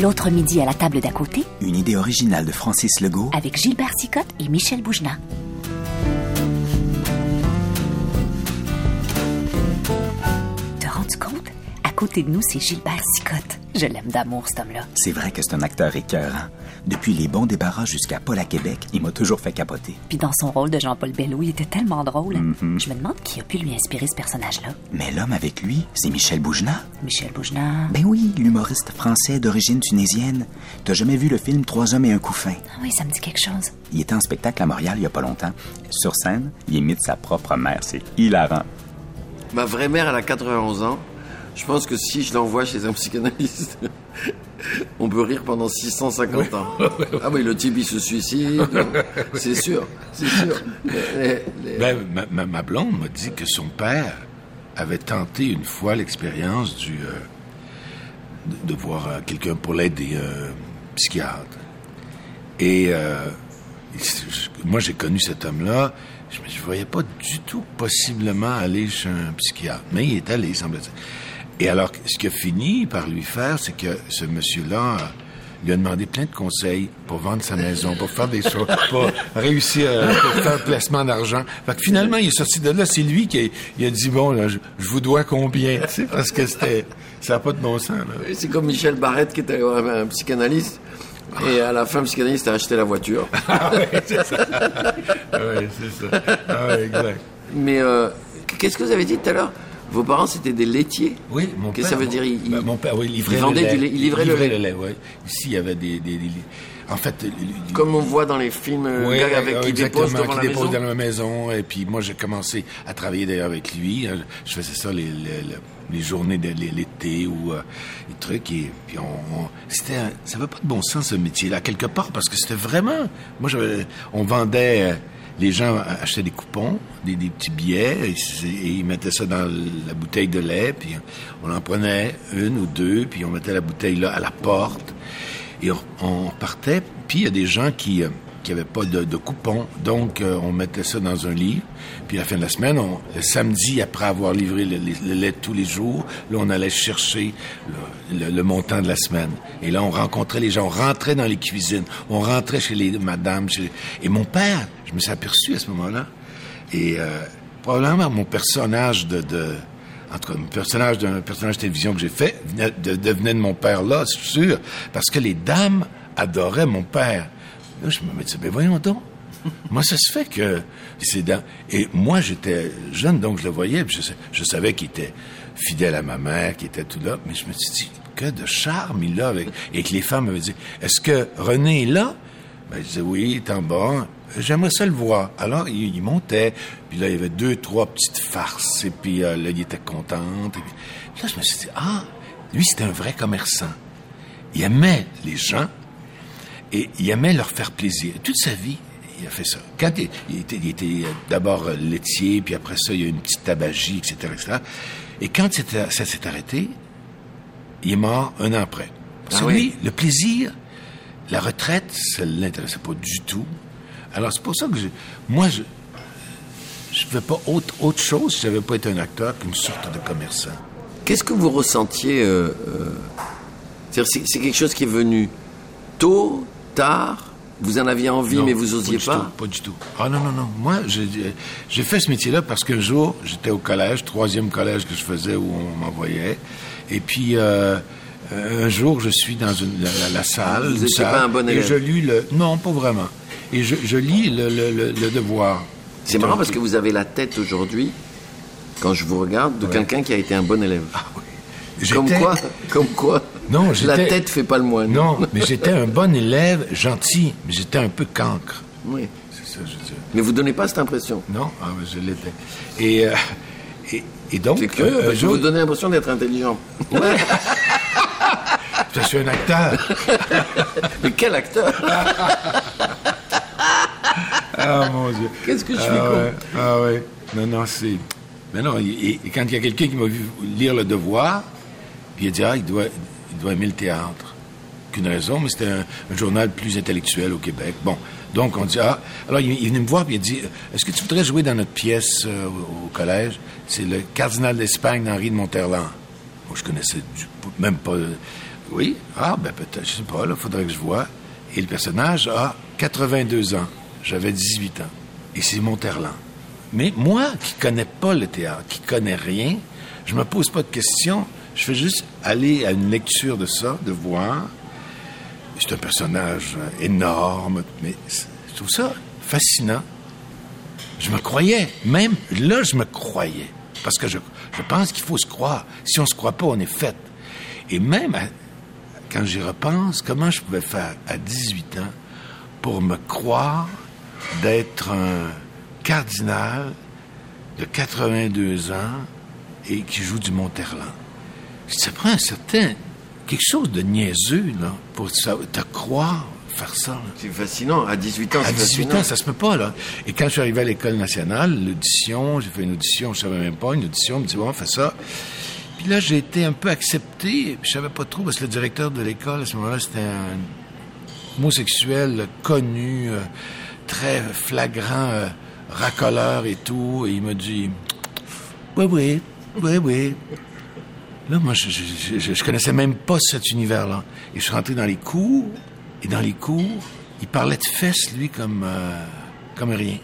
L'autre midi à la table d'à côté, Une idée originale de Francis Legault avec Gilbert Sicotte et Michel Bougenat. Côté de nous, c'est Gilbert Sicotte. Je l'aime d'amour, cet homme-là. C'est vrai que c'est un acteur écœurant. Depuis les bons débarras jusqu'à Paul à Québec, il m'a toujours fait capoter. Puis dans son rôle de Jean-Paul Bello, il était tellement drôle. Je me demande qui a pu lui inspirer ce personnage-là. Mais l'homme avec lui, c'est Michel Bougenat. Michel Bougenat. Ben oui, l'humoriste français d'origine tunisienne. T'as jamais vu le film Trois hommes et un couffin? Ah oui, ça me dit quelque chose. Il était en spectacle à Montréal il y a pas longtemps. Sur scène, il imite sa propre mère. C'est hilarant. Ma vraie mère, elle a 91 ans. Je pense que si je l'envoie chez un psychanalyste, on peut rire pendant 650 ans. Ah oui, le type, il se suicide. C'est sûr, c'est sûr. Ben, ma, ma- blonde m'a dit que son père avait tenté une fois l'expérience du euh, de, voir euh, quelqu'un pour l'aider, un psychiatre. Et euh, moi, j'ai connu cet homme-là. Je ne voyais pas du tout possiblement aller chez un psychiatre. Mais il est allé, semble-t-il. Et alors, ce qu'il a fini par lui faire, c'est que ce monsieur-là euh, lui a demandé plein de conseils pour vendre sa maison, pour faire des choses, pour réussir à pour faire placement d'argent. Fait que finalement, il est sorti de là. C'est lui qui a, il a dit, bon, là, je, je vous dois combien? Tu sais, parce que c'était, ça n'a pas de bon sens. C'est comme Michel Barrette qui était voir un psychanalyste. Et à la fin, le psychanalyste a acheté la voiture. Ah ouais, c'est ça. Ah ouais, c'est ça. Ah ouais, exact. Mais euh, qu'est-ce que vous avez dit tout à l'heure? Vos parents, c'était des laitiers Oui, mon Qu'est-ce père. que ça veut dire il- Mon père, oui, il livrait il vendait le lait. du lait, il livrait le lait. oui. Ici, il y avait des... des, des- en fait... le- le- Comme on voit dans les films, euh, le gars avec qui dépose devant qui la dépose maison. dans la maison. Et puis moi, j'ai commencé à travailler d'ailleurs avec lui. Euh, Je faisais ça les, les, les- les journées de l'é- l'été ou euh, les trucs. Et puis on, on- c'était, un- ça avait pas de bon sens ce métier-là quelque part parce que c'était vraiment. Moi, on vendait. euh, les gens achetaient des coupons, des, petits billets, et, ils mettaient ça dans la bouteille de lait, puis on en prenait une ou deux, puis on mettait la bouteille là à la porte. Et on, partait, puis il y a des gens qui euh, qui avaient pas de, coupons, donc euh, on mettait ça dans un livre. Puis à la fin de la semaine, le samedi, après avoir livré le, lait tous les jours, là on allait chercher le, montant de la semaine. Et là on rencontrait les gens, on rentrait dans les cuisines, on rentrait chez les madames. Et mon père, je me suis aperçu à ce moment-là, et euh, probablement mon personnage de, de en tout cas, un personnage d'un personnage de télévision que j'ai fait venait de, devenait de mon père là, c'est sûr, parce que les dames adoraient mon père. Là, je me disais, mais voyons donc. Moi, ça se fait que c'est dans... Et moi, j'étais jeune, donc je le voyais, puis je, savais qu'il était fidèle à ma mère, qu'il était tout là, mais je me suis dit, que de charme il a avec... Et que les femmes m'avaient dit, est-ce que René est là? Ben, je disais, oui, il est en bas. J'aimerais ça le voir. Alors, il, il montait, puis là, il y avait deux, trois petites farces, et puis euh, là, il était content. Et puis, là, je me suis dit, ah, lui, c'était un vrai commerçant. Il aimait les gens, et il aimait leur faire plaisir. Toute sa vie, il a fait ça. Quand il, il était, euh, d'abord euh, laitier, puis après ça, il y a eu une petite tabagie, etc., etc. Et quand ça s'est arrêté, il est mort un an après. Parce Ah oui. lui, le plaisir, la retraite, ça ne l'intéressait pas du tout. Alors, c'est pour ça que je, moi, je ne fais pas autre, autre chose si je n'avais pas été un acteur qu'une sorte de commerçant. Qu'est-ce que vous ressentiez euh, euh, C'est quelque chose qui est venu tôt, tard? Vous en aviez envie, Non, mais vous osiez du pas? tout, Pas du tout. Ah non, non, non. Moi, j'ai fait ce métier-là parce qu'un jour, j'étais au collège, troisième collège que je faisais où on m'envoyait. Et puis, euh, un jour, je suis dans une, la, la- la salle. Vous une étiez salle, pas un bon Et je lis le... Non, pas vraiment. Et je, je lis le, le, le, le devoir. C'est marrant parce que vous avez la tête aujourd'hui, quand je vous regarde, de quelqu'un qui a été un bon élève. Comme J'étais- quoi, comme quoi, Non, la tête fait pas le moine. Non, mais j'étais un bon élève, gentil, mais j'étais un peu cancre. Oui. C'est ça, je veux dire. Mais vous donnez pas cette impression. Non, ah, mais je l'étais. Et, euh, et, et donc, que jour- vous donnez l'impression d'être intelligent. je suis un acteur. Mais quel acteur? Ah mon Dieu. Qu'est-ce que je suis ah, ouais, ah ouais. Non, non, c'est. Mais non, quand il y a quelqu'un qui m'a vu lire Le Devoir, puis il a dit, ah, il doit, il doit aimer le théâtre. Qu'une raison, mais c'était un, un journal plus intellectuel au Québec. Bon, donc on dit, ah, alors il, il est venu me voir, puis il a dit, est-ce que tu voudrais jouer dans notre pièce euh, au, au collège? C'est le Cardinal d'Espagne d'Henri de Monterland. Moi, je connaissais du- même pas. euh, Oui. Ah, ben peut-être, je sais pas, là, faudrait que je vois. Et le personnage a 82 ans. J'avais 18 ans. Et c'est Monterland. Mais moi, qui connais pas le théâtre, qui connais rien, je me pose pas de questions. Je fais juste aller à une lecture de ça, de voir. C'est un personnage énorme, mais je trouve ça fascinant. Je me croyais, même là, je me croyais. Parce que je, je pense qu'il faut se croire. Si on se croit pas, on est fait. Et même quand j'y repense, comment je pouvais faire à 18 ans pour me croire d'être un cardinal de 82 ans et qui joue du Monterland. Ça prend un certain... quelque chose de niaiseux, là, pour te croire faire ça. C'est fascinant. À 18 ans, À c'est 18 fascinant. ans, ça se peut pas, là. Et quand je suis arrivé à l'École nationale, l'audition, j'ai fait une audition, je savais même pas, une audition, on me dit, bon, fais ça. Puis là, j'ai été un peu accepté, je savais pas trop, parce que le directeur de l'école, à ce moment-là, c'était un homosexuel connu, euh, très flagrant, euh, racoleur et tout, et il m'a dit, oui, oui, oui, oui. Là, moi, je, je, je, je connaissais même pas cet univers-là. Et je suis rentré dans les cours, et dans les cours, il parlait de fesses, lui, comme, euh, comme rien.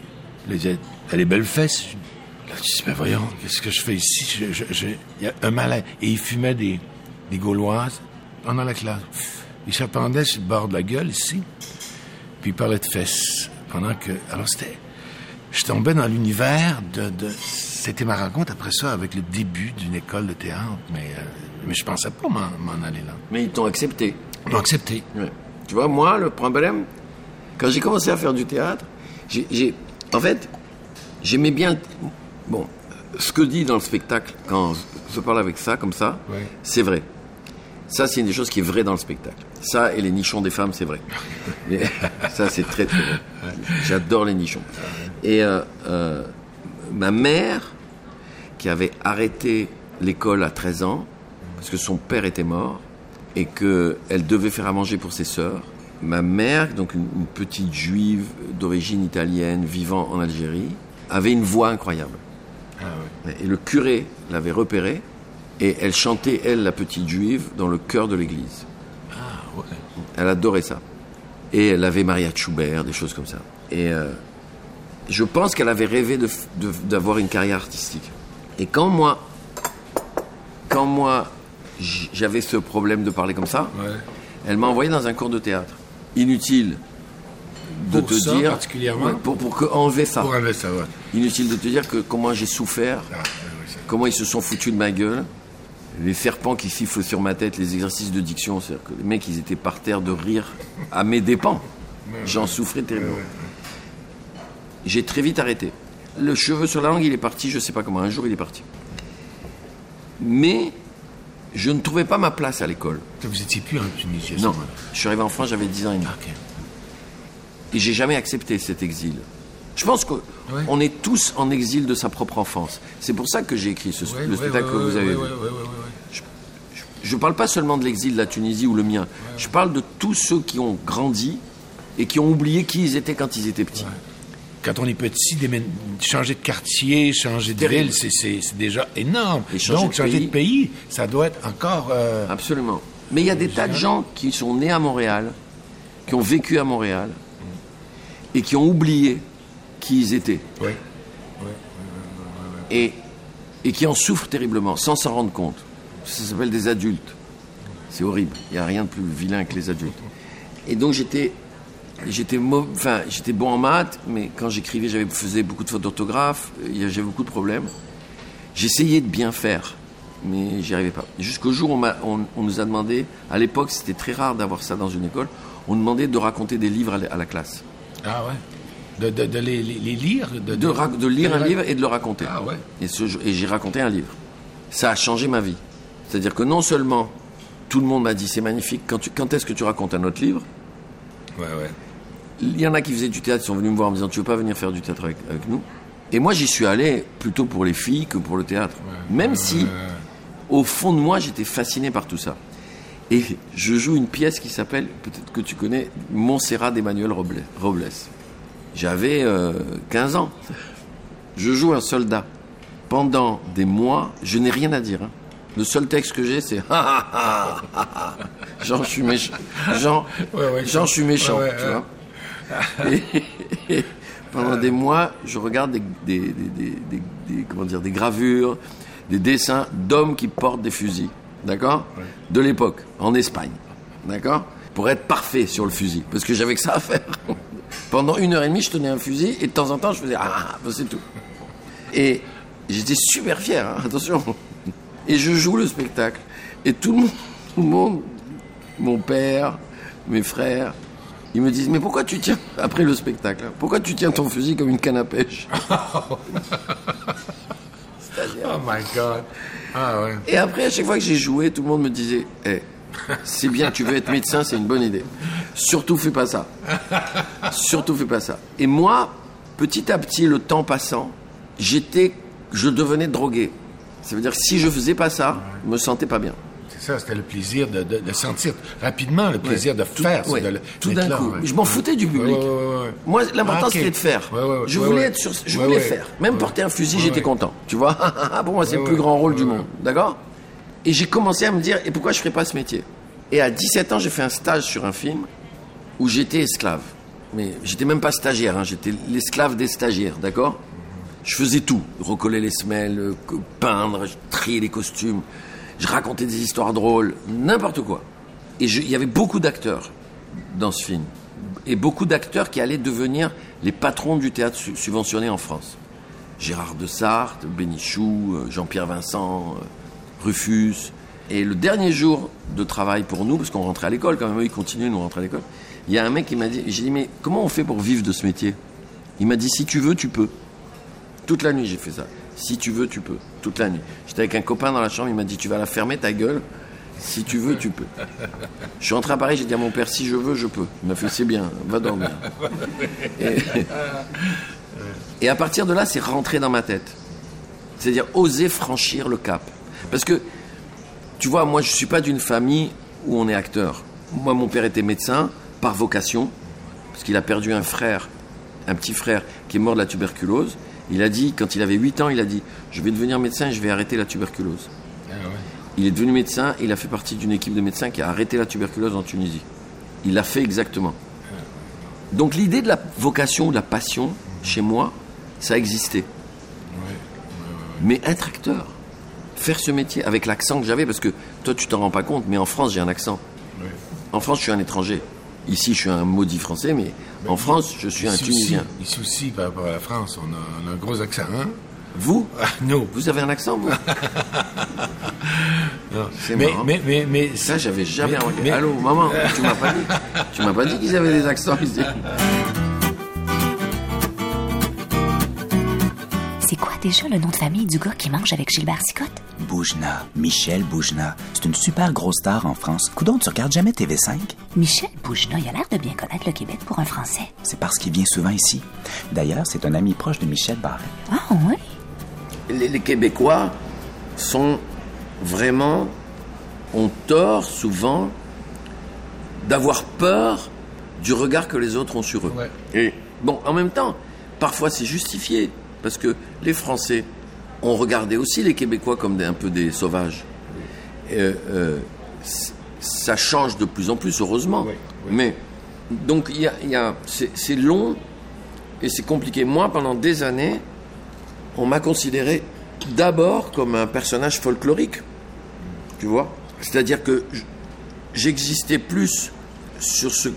Il disait, t'as les belles fesses. Là, je dis, ben voyons, qu'est-ce que je fais ici? Il y a un malaise. Et il fumait des, des gauloises pendant la classe. Il s'appendait sur le bord de la gueule, ici. Puis il parlait de fesses. Pendant que... Alors, c'était... Je tombais dans l'univers de, de... C'était ma rencontre après ça avec le début d'une école de théâtre, mais, euh, mais je pensais pas m'en, aller là. Mais ils t'ont accepté. Ils m'ont accepté. Ouais. Tu vois, moi, le problème, quand j'ai commencé à faire du théâtre, j'ai, en fait, j'aimais bien, bon, ce que dit dans le spectacle, quand je parle avec ça, comme ça, Ouais. c'est vrai. Ça, c'est une des choses qui est vraie dans le spectacle. Ça et les nichons des femmes, c'est vrai. Ça, c'est très, très vrai. J'adore les nichons. Et euh, euh, ma mère, qui avait arrêté l'école à 13 ans, parce que son père était mort, et qu'elle devait faire à manger pour ses sœurs. Ma mère, donc une, une petite juive d'origine italienne vivant en Algérie, avait une voix incroyable. Et le curé l'avait repérée, et elle chantait, elle, la petite juive, dans le chœur de l'église. Ah, ouais. Elle adorait ça. Et elle avait Maria Schubert, des choses comme ça. Et euh, je pense qu'elle avait rêvé de f- de- d'avoir une carrière artistique. Et quand moi, quand moi, j'avais ce problème de parler comme ça, Ouais. elle m'a envoyé dans un cours de théâtre. Inutile de Pour te ça, dire. particulièrement Ouais, pour, pour que, enlever ça. Pour enlever ça, ouais. Inutile de te dire que comment j'ai souffert, Ah, comment ils se sont foutus de ma gueule, les serpents qui sifflent sur ma tête, les exercices de diction, c'est-à-dire que les mecs, ils étaient par terre de rire à mes dépens. J'en souffrais terriblement. J'ai très vite arrêté. Le cheveu sur la langue, il est parti, je sais pas comment, un jour il est parti. Mais je ne trouvais pas ma place à l'école. Vous étiez plus en Tunisie à ce Non, je suis arrivé en France, j'avais 10 ans et demi. Ok. Et j'ai jamais accepté cet exil. Je pense qu'on Ouais. est tous en exil de sa propre enfance. C'est pour ça que j'ai écrit ce, Ouais, le ouais, spectacle que vous avez vu. ouais, ouais, ouais, ouais. Je ne parle pas seulement de l'exil de la Tunisie ou le mien. Je parle de tous ceux qui ont grandi et qui ont oublié qui ils étaient quand ils étaient petits. Quand on est petit, changer de quartier, changer de ville, c'est- déjà énorme. Et changer Donc, de changer pays. de pays, ça doit être encore... euh, Absolument. Mais il y a des tas de gens qui sont nés à Montréal, qui ont vécu à Montréal et qui ont oublié qui ils étaient. et, et qui en souffrent terriblement sans s'en rendre compte. Ça s'appelle des adultes. C'est horrible. Il n'y a rien de plus vilain que les adultes. Et donc j'étais, j'étais, mau- enfin, j'étais bon en maths, mais quand j'écrivais, j'avais faisais beaucoup de fautes d'orthographe, j'avais beaucoup de problèmes. J'essayais de bien faire, mais j'y arrivais pas. Jusqu'au jour où on, m'a- on- on nous a demandé, à l'époque c'était très rare d'avoir ça dans une école, on demandait de raconter des livres à la- à la classe. Ah ouais. De, de, de les, lire de, De, ra- de lire un livre et de le raconter. Ah ouais. Et j'ai raconté un livre. Ça a changé ma vie. C'est-à-dire que non seulement tout le monde m'a dit c'est magnifique, quand, tu- quand est-ce que tu racontes un autre livre Ouais, ouais. Il y en a qui faisaient du théâtre, qui sont venus me voir en me disant tu veux pas venir faire du théâtre avec, avec nous Et moi j'y suis allé plutôt pour les filles que pour le théâtre. Même si au fond de moi j'étais fasciné par tout ça. Et je joue une pièce qui s'appelle, peut-être que tu connais, Montserrat d'Emmanuel Roble- Robles. J'avais euh, 15 ans. Je joue un soldat. Pendant des mois, je n'ai rien à dire. hein. Le seul texte que j'ai, c'est. Jean, je suis méchant. Jean, Ouais, ouais, Jean, je suis méchant. ouais, tu vois. Et, et pendant des mois, je regarde des, des, des, des- des- des- comment dire, des gravures, des dessins d'hommes qui portent des fusils. D'accord? De l'époque, en Espagne. D'accord? Pour être parfait sur le fusil. Parce que j'avais que ça à faire. Pendant une heure et demie, je tenais un fusil et de temps en temps, je faisais Ah, bah, c'est tout. Et j'étais super fier, hein, attention. Et je joue le spectacle. Et tout le monde, tout le monde, mon père, mes frères, ils me disent Mais pourquoi tu tiens, après le spectacle, hein, pourquoi tu tiens ton fusil comme une canne à pêche Oh my God. Ah ouais. Et après, à chaque fois que j'ai joué, tout le monde me disait Eh, c'est bien, tu veux être médecin, c'est une bonne idée. Surtout fais pas ça. Surtout fais pas ça. Et moi, petit à petit, le temps passant, j'étais, je devenais drogué. Ça veut dire que si je faisais pas ça, je me sentais pas bien. C'est ça, c'était le plaisir de, de, de sentir rapidement le plaisir de Tout- faire. ouais, de tout d'un coup. ouais. Je m'en foutais du public. Moi, l'important, Ah, c'était de faire. Je voulais être sur, je voulais faire. Même porter un fusil, j'étais content. Tu vois Pour moi, c'est le plus grand rôle du monde. D'accord? Et j'ai commencé à me dire, et pourquoi je ferais pas ce métier? Et à 17 ans, j'ai fait un stage sur un film où j'étais esclave. Mais j'étais même pas stagiaire, hein, j'étais l'esclave des stagiaires, d'accord? Je faisais tout. Recoller les semelles, euh, peindre, trier les costumes. Je racontais des histoires drôles, n'importe quoi. Et il y avait beaucoup d'acteurs dans ce film. Et beaucoup d'acteurs qui allaient devenir les patrons du théâtre su- subventionné en France. Gérard de Sarthe, Bénichou, euh, Jean-Pierre Vincent, euh, Rufus. Et le dernier jour de travail pour nous, parce qu'on rentrait à l'école quand même, ils continuaient, nous on rentrait à l'école, il y a un mec qui m'a dit, j'ai dit, mais comment on fait pour vivre de ce métier? Il m'a dit, si tu veux, tu peux. Toute la nuit, j'ai fait ça. Si tu veux, tu peux. Toute la nuit. J'étais avec un copain dans la chambre, il m'a dit, tu vas la fermer ta gueule. Si tu veux, tu peux. Je suis rentré à Paris, j'ai dit à mon père, si je veux, je peux. Il m'a fait, c'est bien, va dormir. Et, et à partir de là, c'est rentré dans ma tête. C'est-à-dire oser franchir le cap. Parce que, tu vois, moi, je ne suis pas d'une famille où on est acteur. Moi, mon père était médecin par vocation, parce qu'il a perdu un frère, un petit frère, qui est mort de la tuberculose. Il a dit, quand il avait 8 ans, il a dit Je vais devenir médecin et je vais arrêter la tuberculose. Ah ouais. Il est devenu médecin et il a fait partie d'une équipe de médecins qui a arrêté la tuberculose en Tunisie. Il l'a fait exactement. Donc l'idée de la vocation, de la passion, chez moi, ça existait. Mais être acteur, faire ce métier avec l'accent que j'avais, parce que toi tu t'en rends pas compte, mais en France j'ai un accent. En France je suis un étranger. Ici je suis un maudit français, mais en France je suis un Ici Tunisien. Aussi, ici aussi, par rapport à la France, on a, on a un gros accent, hein? Vous? Ah, nous. Vous avez un accent, vous? Non. C'est mais, marrant. mais, mais, mais, Ça j'avais jamais mais- Allô, maman, tu m'as pas dit Tu m'as pas dit qu'ils avaient des accents C'est quoi déjà le nom de famille du gars qui mange avec Gilbert Sicotte? Boujna, Michel Boujna. C'est une super grosse star en France. Coudon, tu regardes jamais TV5? Michel Bougena, il a l'air de bien connaître le Québec pour un Français. C'est parce qu'il vient souvent ici. D'ailleurs, c'est un ami proche de Michel Barret. Ah oui? les, les Québécois sont vraiment, ont tort souvent d'avoir peur du regard que les autres ont sur eux. Ouais. Et bon, en même temps, parfois c'est justifié, parce que les Français ont regardé aussi les Québécois comme des, un peu des sauvages. Euh, euh, ça change de plus en plus, heureusement. Oui, oui. Mais donc il y a, y a- c'est long et c'est compliqué. Moi, pendant des années, on m'a considéré d'abord comme un personnage folklorique. Tu vois C'est-à-dire que j'existais plus sur ce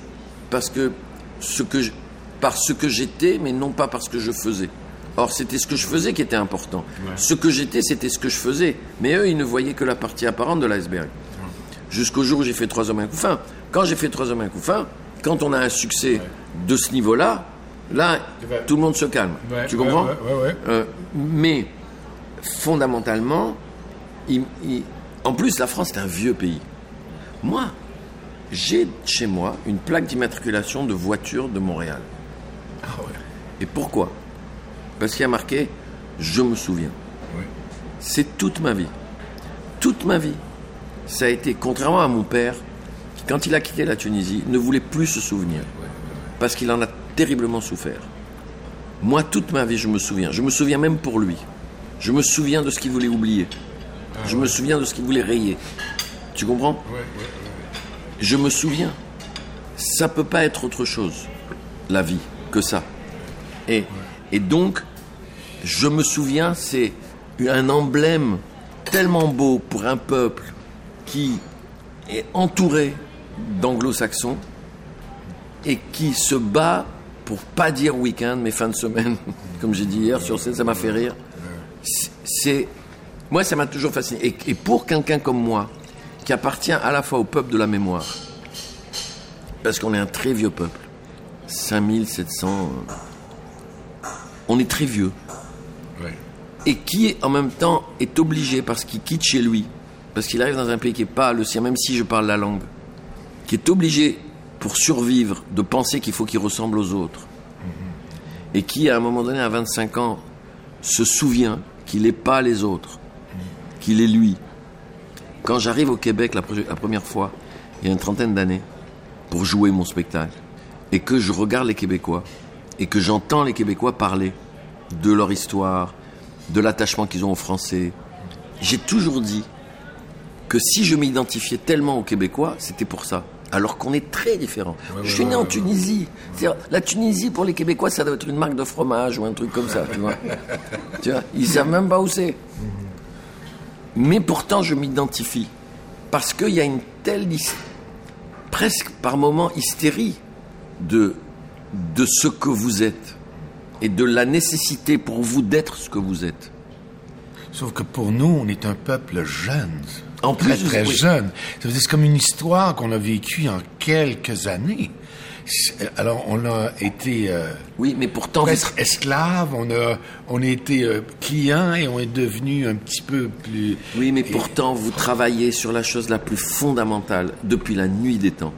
parce que ce que je- par ce que j'étais, mais non pas parce que je faisais. Or, c'était ce que je faisais qui était important. Ce que j'étais, c'était ce que je faisais. Mais eux, ils ne voyaient que la partie apparente de l'iceberg. Jusqu'au jour où j'ai fait Trois hommes et un couffin. Quand j'ai fait Trois hommes et un couffin, quand on a un succès de ce niveau-là, là, tout le monde se calme. Tu comprends. Euh, mais fondamentalement, il- il- en plus, la France est un vieux pays. Moi, j'ai chez moi une plaque d'immatriculation de voiture de Montréal. Ah ouais. Et pourquoi? Parce qu'il y a marqué Je me souviens. C'est toute ma vie. Toute ma vie. Ça a été, contrairement à mon père, qui, quand il a quitté la Tunisie, ne voulait plus se souvenir. Parce qu'il en a terriblement souffert. Moi, toute ma vie, je me souviens. Je me souviens même pour lui. Je me souviens de ce qu'il voulait oublier. je me souviens de ce qu'il voulait rayer. Tu comprends? Je me souviens. Ça peut pas être autre chose, la vie, que ça. Et, et donc, je me souviens, c'est un emblème tellement beau pour un peuple qui est entouré d'anglo-saxons et qui se bat pour pas dire week-end mais fin de semaine, comme j'ai dit hier sur scène, ça m'a fait rire. C'est moi, ça m'a toujours fasciné. Et, et pour quelqu'un comme moi, qui appartient à la fois au peuple de la mémoire, parce qu'on est un très vieux peuple, 5700, on est très vieux et qui en même temps est obligé parce qu'il quitte chez lui, parce qu'il arrive dans un pays qui n'est pas le sien, même si je parle la langue, qui est obligé pour survivre de penser qu'il faut qu'il ressemble aux autres, et qui à un moment donné, à 25 ans, se souvient qu'il n'est pas les autres, qu'il est lui. Quand j'arrive au Québec la, la première fois, il y a une trentaine d'années, pour jouer mon spectacle, et que je regarde les Québécois, et que j'entends les Québécois parler de leur histoire, de l'attachement qu'ils ont aux Français. J'ai toujours dit que si je m'identifiais tellement aux Québécois, c'était pour ça. Alors qu'on est très différents. je suis né en Tunisie. La Tunisie, pour les Québécois, ça doit être une marque de fromage ou un truc comme ça, tu vois. tu vois ils savent même pas où c'est. Mais pourtant, je m'identifie. Parce qu'il y a une telle, presque par moment, hystérie de, de ce que vous êtes et de la nécessité pour vous d'être ce que vous êtes. Sauf que pour nous, on est un peuple jeune. En très, plus, très oui. jeune. C'est comme une histoire qu'on a vécue en quelques années. Alors, on a été euh, Oui, mais pourtant, presque esclave, on a, on a été euh, client et on est devenu un petit peu plus... oui, mais et- pourtant, vous travaillez sur la chose la plus fondamentale depuis la nuit des temps.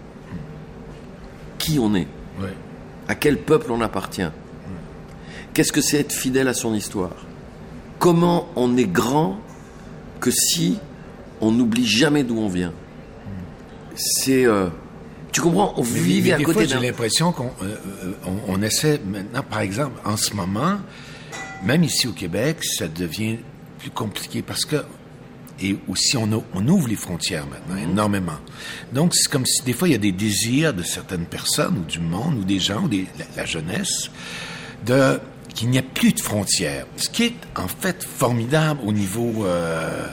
Qui on est? Ouais. À quel peuple on appartient? Qu'est-ce que c'est être fidèle à son histoire? Comment on est grand que si on n'oublie jamais d'où on vient? C'est... euh, tu comprends On vit à des côté fois, j'ai d'un... l'impression qu'on euh, euh, on, on essaie maintenant, par exemple, en ce moment, même ici au Québec, ça devient plus compliqué parce que et aussi on, ouvre les frontières maintenant énormément. Donc c'est comme si des fois il y a des désirs de certaines personnes ou du monde ou des gens ou des, la, la jeunesse de qu'il n'y a plus de frontières. Ce qui est en fait formidable au niveau euh,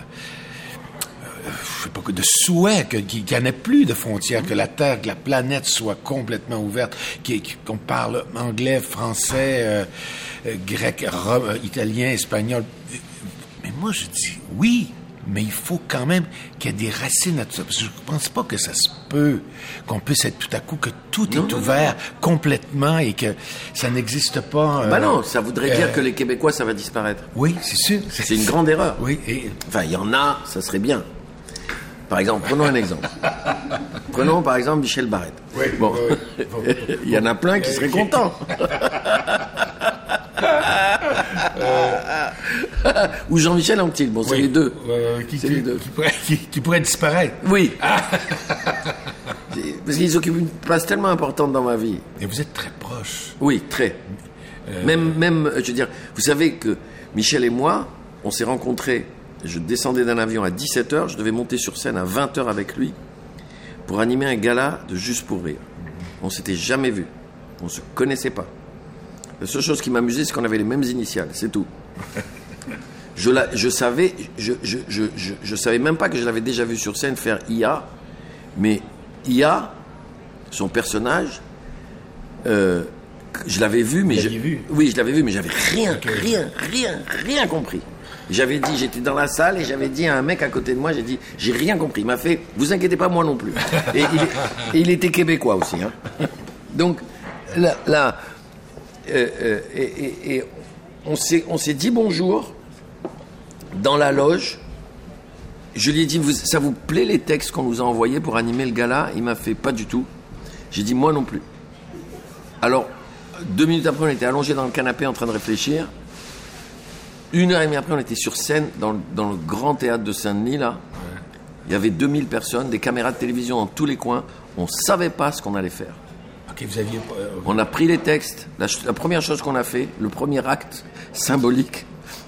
je sais pas de souhait qu'il n'y en ait plus de frontières, que la Terre, que la planète soit complètement ouverte, qu'on parle anglais, français, euh, euh, grec, euh, italien, espagnol. Mais moi, je dis oui, mais il faut quand même qu'il y ait des racines à tout ça. Parce que je ne pense pas que ça se peut, qu'on puisse être tout à coup, que tout Non, est non, ouvert complètement et que ça n'existe pas. Bah euh, non, ça voudrait dire euh, que les Québécois, ça va disparaître. Oui, c'est sûr. C'est une grande erreur. Oui, et Enfin, il y en a, ça serait bien. Par exemple, prenons un exemple. prenons par exemple Michel Barrette. Oui, bon. oui, il y en a plein qui seraient contents. Ou Jean-Michel Anctil, bon, c'est Oui. les deux. Euh, qui, les deux. qui pourrait, qui- qui pourrait disparaître. Oui. Parce qu'ils occupent une place tellement importante dans ma vie. Et vous êtes très proche. Oui, très. Même, même, euh, je veux dire, vous savez que Michel et moi, on s'est rencontrés. Je descendais d'un avion à 17h, je devais monter sur scène à 20h avec lui pour animer un gala de Juste pour rire. On s'était jamais vus. On se connaissait pas. La seule chose qui m'amusait, c'est qu'on avait les mêmes initiales, c'est tout. Je, la, je savais, je, savais même pas que je l'avais déjà vu sur scène faire IA, mais IA, son personnage, euh, je l'avais vu, mais je, vu oui, je l'avais vu, mais j'avais rien, rien, rien, rien compris. J'avais dit, j'étais dans la salle et j'avais dit à un mec à côté de moi, j'ai dit, j'ai rien compris. Il m'a fait, vous inquiétez pas, moi non plus. Et il, est- et il était québécois aussi. Hein. Donc là, là euh, euh, et, et- et on s'est, on s'est dit bonjour dans la loge. Je lui ai dit, vous- ça vous plaît les textes qu'on nous a envoyés pour animer le gala? Il m'a fait pas du tout. J'ai dit, moi non plus. Alors, deux minutes après, on était allongé dans le canapé en train de réfléchir. Une heure et demie après, on était sur scène dans, le- dans le grand théâtre de Saint-Denis, là. Il y avait 2000 personnes, des caméras de télévision dans tous les coins. On savait pas ce qu'on allait faire. Vous aviez euh, On a pris les textes. La, la première chose qu'on a fait, le premier acte symbolique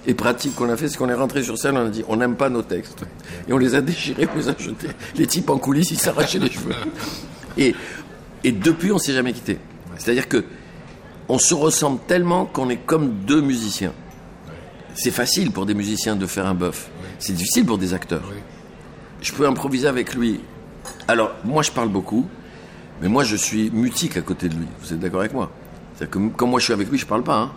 et pratique qu'on a fait, c'est qu'on est rentré sur scène, on a dit on n'aime pas nos textes. Et on les a déchirés, on les a jetés. Les types en coulisses, ils s'arrachaient les cheveux. Et, et depuis, on s'est jamais quitté. C'est-à-dire que on se ressemble tellement qu'on est comme deux musiciens. C'est facile pour des musiciens de faire un bœuf. C'est difficile pour des acteurs. Je peux improviser avec lui. Alors, moi, je parle beaucoup, mais moi, je suis mutique à côté de lui. Vous êtes d'accord avec moi? C'est-à-dire que quand moi, je suis avec lui, je parle pas. hein.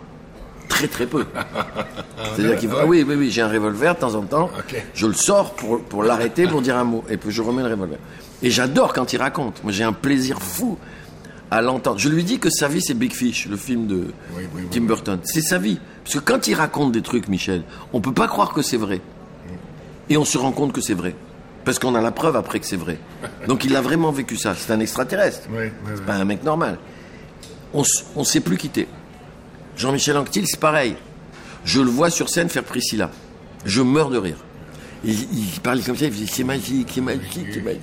Très, très peu. C'est-à-dire qu'il faut... Ah oui, oui, oui, j'ai un revolver de temps en temps. Je le sors pour, pour l'arrêter, pour dire un mot. Et puis, je remets le revolver. Et j'adore quand il raconte. Moi, j'ai un plaisir fou à l'entendre. Je lui dis que sa vie, c'est Big Fish, le film de Oui, oui, oui. Tim Burton. C'est sa vie. Parce que quand il raconte des trucs, Michel, on peut pas croire que c'est vrai. Et on se rend compte que c'est vrai. Parce qu'on a la preuve après que c'est vrai. Donc il a vraiment vécu ça. C'est un extraterrestre. C'est pas un mec normal. On, s- on s'est plus quitté. Jean-Michel Anctil, c'est pareil. Je le vois sur scène faire Priscilla. Je meurs de rire. Il, il parle comme ça, il dit c'est magique, c'est magique, c'est magique.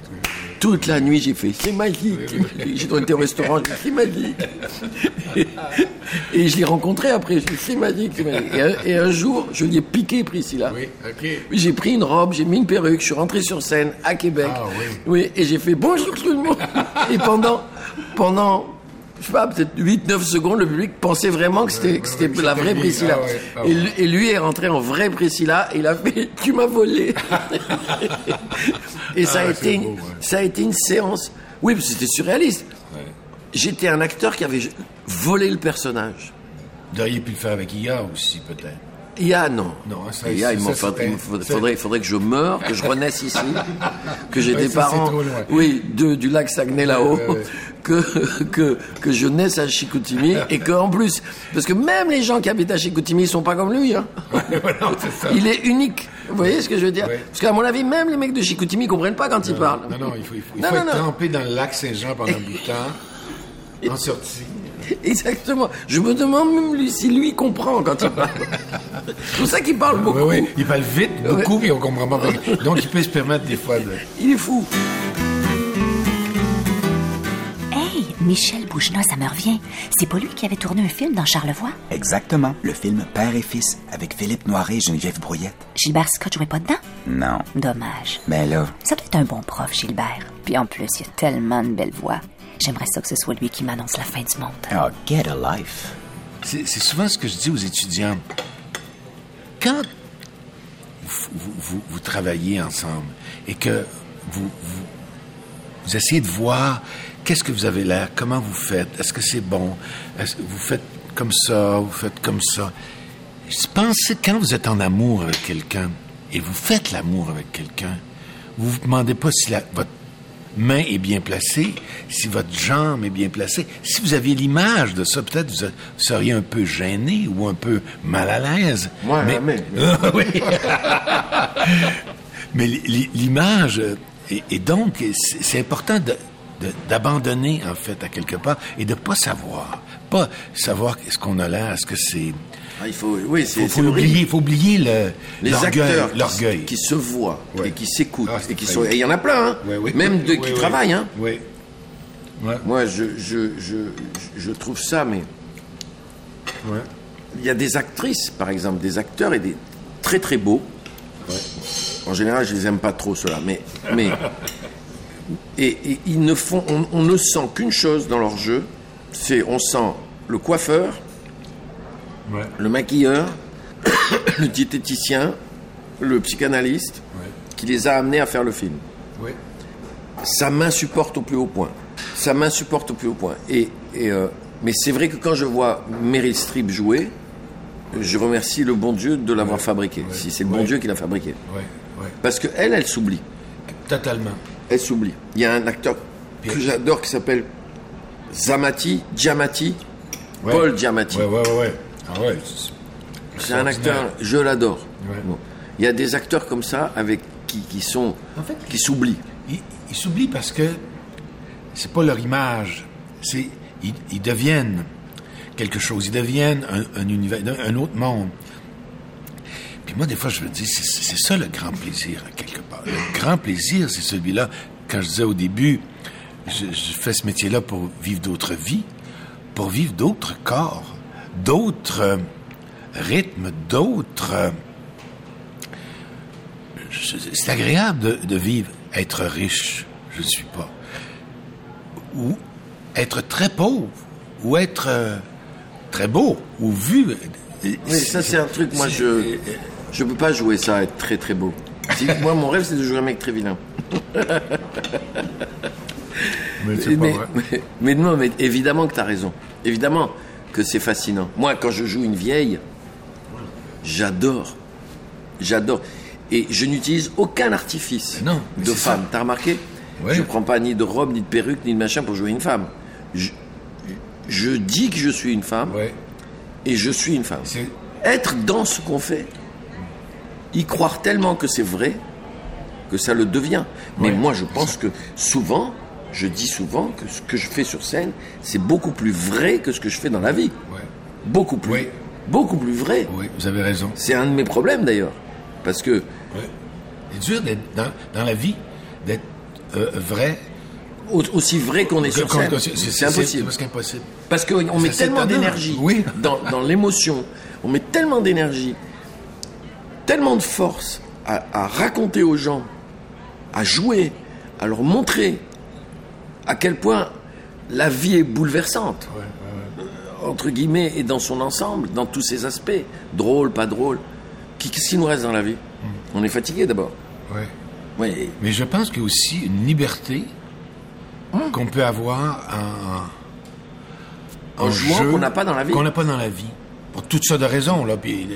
Toute la nuit, j'ai fait c'est magique. J'ai été au restaurant, j'ai dit c'est magique. Et, et je l'ai rencontré après, dit c'est magique, c'est magique. Et un, et un jour, je lui ai piqué Priscilla. Oui. J'ai pris une robe, j'ai mis une perruque, je suis rentré sur scène à Québec. Ah oui. Oui, et j'ai fait bonjour tout le monde. et pendant, pendant, je sais pas, peut-être 8-9 secondes, le public pensait vraiment que c'était que c'était ouais, la vraie. Priscilla. Ah ouais, ah et, ouais. lui, et lui est rentré en vrai Priscilla et il a fait Tu m'as volé. et ça, Ah, a c'est été une, ouais. ça a été une séance. Oui, parce que c'était surréaliste. J'étais un acteur qui avait volé le personnage. Vous auriez pu le faire avec IA aussi, peut-être. IA, non. Non, ça, IA, il ça, faudrait, il faudrait, faudrait, que je meure, que je renaisse ici, que j'ai Ouais, des parents, oui, de, du lac Saguenay là-haut, Ouais, ouais, ouais. que, que, que je naisse à Chicoutimi et qu'en plus, parce que même les gens qui habitent à Chicoutimi, sont pas comme lui, hein. non. Il est unique. Vous voyez ce que je veux dire? Parce qu'à mon avis, même les mecs de Chicoutimi comprennent pas quand ils parlent. Non, non, il faut, il faut, il faut être trempé dans le lac Saint-Jean pendant de temps, en sortie. Exactement. Je me demande même lui, si lui comprend quand il parle. C'est pour ça qu'il parle beaucoup. Oui, oui, il parle vite, beaucoup, puis on comprend pas. Donc, il peut se permettre des fois de... Il est fou. Hey, Michel Bougenat, ça me revient. C'est pas lui qui avait tourné un film dans Charlevoix? Exactement. Le film Père et Fils avec Philippe Noiret et Geneviève Brouillette. Gilbert Scott jouait pas dedans? Non. Dommage. Ben là, Ça doit être un bon prof, Gilbert. Puis en plus, il a tellement de belles voix. J'aimerais ça que ce soit lui qui m'annonce la fin du monde. oh, get a life. C'est c'est souvent ce que je dis aux étudiants. Quand vous, vous- vous- vous travaillez ensemble et que vous, vous, vous essayez de voir qu'est-ce que vous avez l'air, comment vous faites, est-ce que c'est bon, est-ce que vous faites comme ça, vous faites comme ça. Je pensez quand vous êtes en amour avec quelqu'un et vous faites l'amour avec quelqu'un, vous vous demandez pas si la- votre main est bien placée, si votre jambe est bien placée. Si vous aviez l'image de ça, peut-être vous seriez un peu gêné ou un peu mal à l'aise. Moi, Mais- oui. Mais li- li- l'image, euh, et, et donc, c'est important d'abandonner, en fait, à quelque part, et de pas savoir. Pas savoir est-ce qu'on a l'air, est-ce que c'est... Ah, il faut, oui, Faut, faut faut oublier le, les acteurs qui- l'orgueil. qui, se voient Ouais. et qui s'écoutent Ah, et qui sont il y en a plein hein, Ouais, oui. même de, Oui, qui travaillent hein. Moi je, je, je, je trouve ça mais il y a des actrices par exemple des acteurs et des très très beaux en général je les aime pas trop ceux-là mais mais et, et ils ne font on, on ne sent qu'une chose dans leur jeu c'est on sent le coiffeur Ouais. le maquilleur le diététicien le psychanalyste Ouais. qui les a amenés à faire le film Ouais. ça m'insupporte au plus haut point. Ça m'insupporte au plus haut point. Et, et, euh, mais c'est vrai que quand je vois Meryl Streep jouer, je remercie le bon Dieu de l'avoir fabriqué. Si c'est le bon. Dieu qui l'a fabriqué. Parce que elle, elle s'oublie. Totalement. Elle s'oublie. Il y a un acteur que j'adore qui s'appelle Zamati, Giamatti. Paul Giamatti. Ouais, ouais, ouais. Ah ouais. c'est- un acteur, je l'adore. Ouais. Bon. Il y a des acteurs comme ça avec qui, qui sont, En fait, qui s'oublient. Ils s'oublient parce que c'est pas leur image. C'est ils, ils deviennent quelque chose. Ils deviennent un, un univers, un, autre monde. Puis moi, des fois, je me dis, c'est ça le grand plaisir, quelque part. Le grand plaisir, c'est celui-là, quand je disais au début, je, je fais ce métier-là pour vivre d'autres vies, pour vivre d'autres corps, d'autres euh, rythmes, d'autres. euh, c'est agréable de, de vivre, être riche, je ne suis pas, ou être très pauvre, ou être euh, très beau, ou vu. Oui, ça c'est un truc, moi je je peux pas jouer ça, être très très beau. Si- moi mon rêve c'est de jouer un mec très vilain. Mais- mais non, mais évidemment que tu as raison. Évidemment que c'est fascinant. Moi, quand je joue une vieille, j'adore. J'adore. Et je n'utilise aucun artifice Non, mais de femme. T'as remarqué? Ouais. Je prends pas ni de robe, ni de perruque, ni de machin pour jouer une femme. Je, je dis que je suis une femme Ouais. et je suis une femme. C'est- Être dans ce qu'on fait, y croire tellement que c'est vrai, que ça le devient. Mais Ouais, moi, je pense que souvent, je dis souvent que ce que je fais sur scène, c'est beaucoup plus vrai que ce que je fais dans la vie. Ouais. Beaucoup plus. Oui. Beaucoup plus vrai. Oui, vous avez raison. C'est un de mes problèmes d'ailleurs. Parce que, Ouais. C'est dur d'être dans, dans la vie, d'être euh, vrai. au- aussi vrai qu'on est sur scène, c'est impossible. C'est impossible. Parce qu'on met tellement étonnant. d'énergie Oui. dans, dans l'émotion, on met tellement d'énergie, tellement de force à, à raconter aux gens, à jouer, à leur montrer à quel point la vie est bouleversante, entre guillemets, et dans son ensemble, dans tous ses aspects, drôle, pas drôle. Qui- Qu'est-ce qui nous reste dans la vie? On est fatigué d'abord. Mais je pense qu'il y a aussi une liberté qu'on peut avoir en, En jouant jeu qu'on n'a pas dans la vie. Qu'on n'a pas dans la vie. Pour toutes sortes de raisons. Là, puis,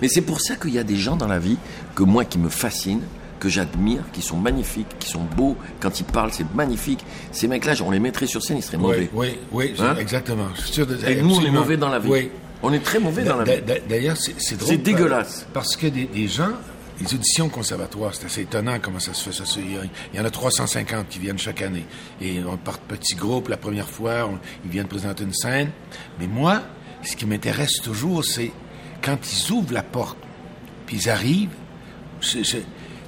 Mais c'est pour ça qu'il y a des gens dans la vie que moi qui me fascinent, que j'admire, qui sont magnifiques, qui sont beaux. Quand ils parlent, c'est magnifique. Ces mecs-là, on les mettrait sur scène, ils seraient mauvais. oui, oui, oui, Hein exactement. Je suis sûr de Et nous, on est mauvais dans la vie. Oui. On est très mauvais dans la vie. d'a- D'ailleurs, c'est drôle. C'est dégueulasse. Parce que des, des gens, les auditions au conservatoire, c'est assez étonnant comment ça se fait. Ça, se- il y a- il y en a 350 qui viennent chaque année. Et on part de petits groupes. La première fois, on- ils viennent présenter une scène. Mais moi, ce qui m'intéresse toujours, c'est quand ils ouvrent la porte, puis ils arrivent, je- je-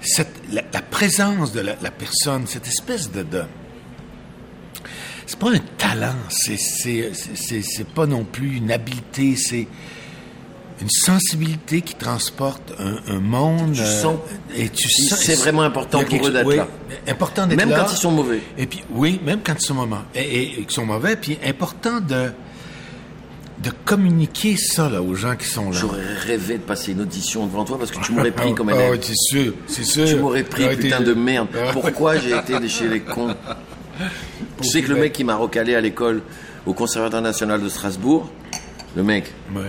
cette- la, la présence de la, la personne, cette espèce de... de c'est pas un talent, c'est pas non plus une habileté, c'est une sensibilité qui transporte un, un monde. Tu euh, sens- et tu sens- c'est vraiment important pour eux d'être là. important d'être Même là. quand ils sont mauvais. Et puis oui, même quand ils sont mauvais. Et, et- et qu'ils sont mauvais, puis important de de communiquer ça là aux gens qui sont là. J'aurais rêvé de passer une audition devant toi parce que tu m'aurais pris comme Ah, élève. ouais, c'est sûr, c'est sûr. Tu m'aurais pris, J'aurais putain de merde. Ah. Pourquoi j'ai été chez les cons Tu sais que le mec qui m'a recalé à l'école au Conservatoire national de Strasbourg, le mec Ouais.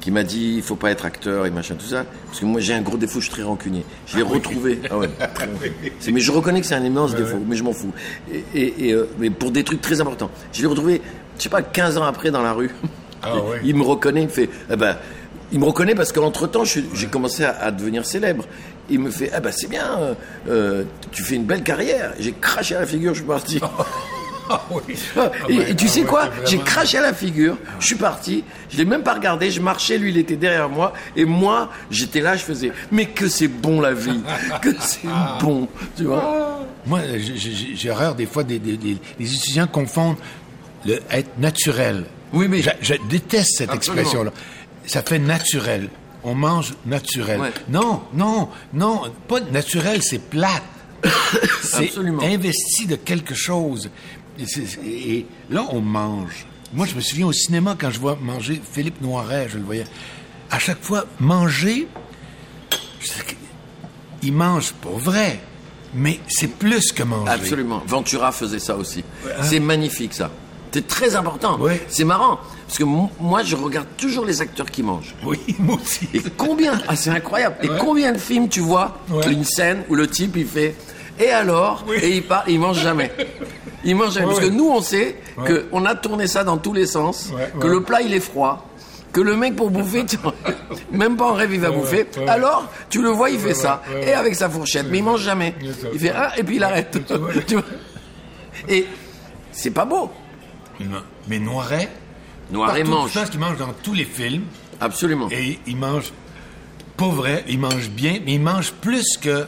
qui m'a dit il faut pas être acteur et machin tout ça, parce que moi j'ai un gros défaut, je suis très rancunier. Je l'ai retrouvé. Ah ouais. Mais je reconnais que c'est un immense défaut, mais je m'en fous. Et, et- et, euh, mais pour des trucs très importants. Je l'ai retrouvé, je sais pas, 15 ans après dans la rue. Ah. Il me reconnaît, il me fait, eh ben, il me reconnaît parce qu'entre temps, j'ai commencé à, à devenir célèbre. Il me fait, ah ben c'est bien, euh, euh, tu fais une belle carrière. J'ai craché à la figure, je suis parti. Ah oui. Ah, et, et tu ah sais ouais, quoi J'ai craché à la figure, je suis parti, je l'ai même pas regardé, je marchais, lui il était derrière moi, et moi j'étais là, je faisais, mais que c'est bon la vie, que c'est bon, tu vois Moi, j'ai horreur des fois des, des- des- les étudiants confondent le être naturel. Oui, mais- je, je déteste cette expression-là. Ça fait naturel. On mange naturel. Ouais. Non, non, non, pas naturel, c'est plate. c'est Absolument. investi de quelque chose. Et, là, on mange. Moi, je me souviens au cinéma quand je vois manger Philippe Noiret, je le voyais. À chaque fois, manger, il mange pour vrai, mais c'est plus que manger. Absolument. Ventura faisait ça aussi. C'est magnifique ça. C'est très important. Ouais. C'est marrant. Parce que mo- moi, je regarde toujours les acteurs qui mangent. Oui, moi aussi. Et combien Ah, c'est incroyable. Et combien de films tu vois Ouais. une scène où le type il fait et alors et il part, il mange jamais. Il mange jamais parce que nous on sait Ouais. que on a tourné ça dans tous les sens, que le plat il est froid. Que le mec pour bouffer, tu- même pas en rêve il va Ouais, bouffer. ouais. Alors tu le vois, il fait ça et avec sa fourchette, mais il mange jamais. Il fait un et puis il arrête. Tu vois Et c'est pas beau. Mais Noiret, Noiret mange Je pense qu'il mange dans tous les films absolument. et il mange pas vrai, il mange bien, mais il mange plus que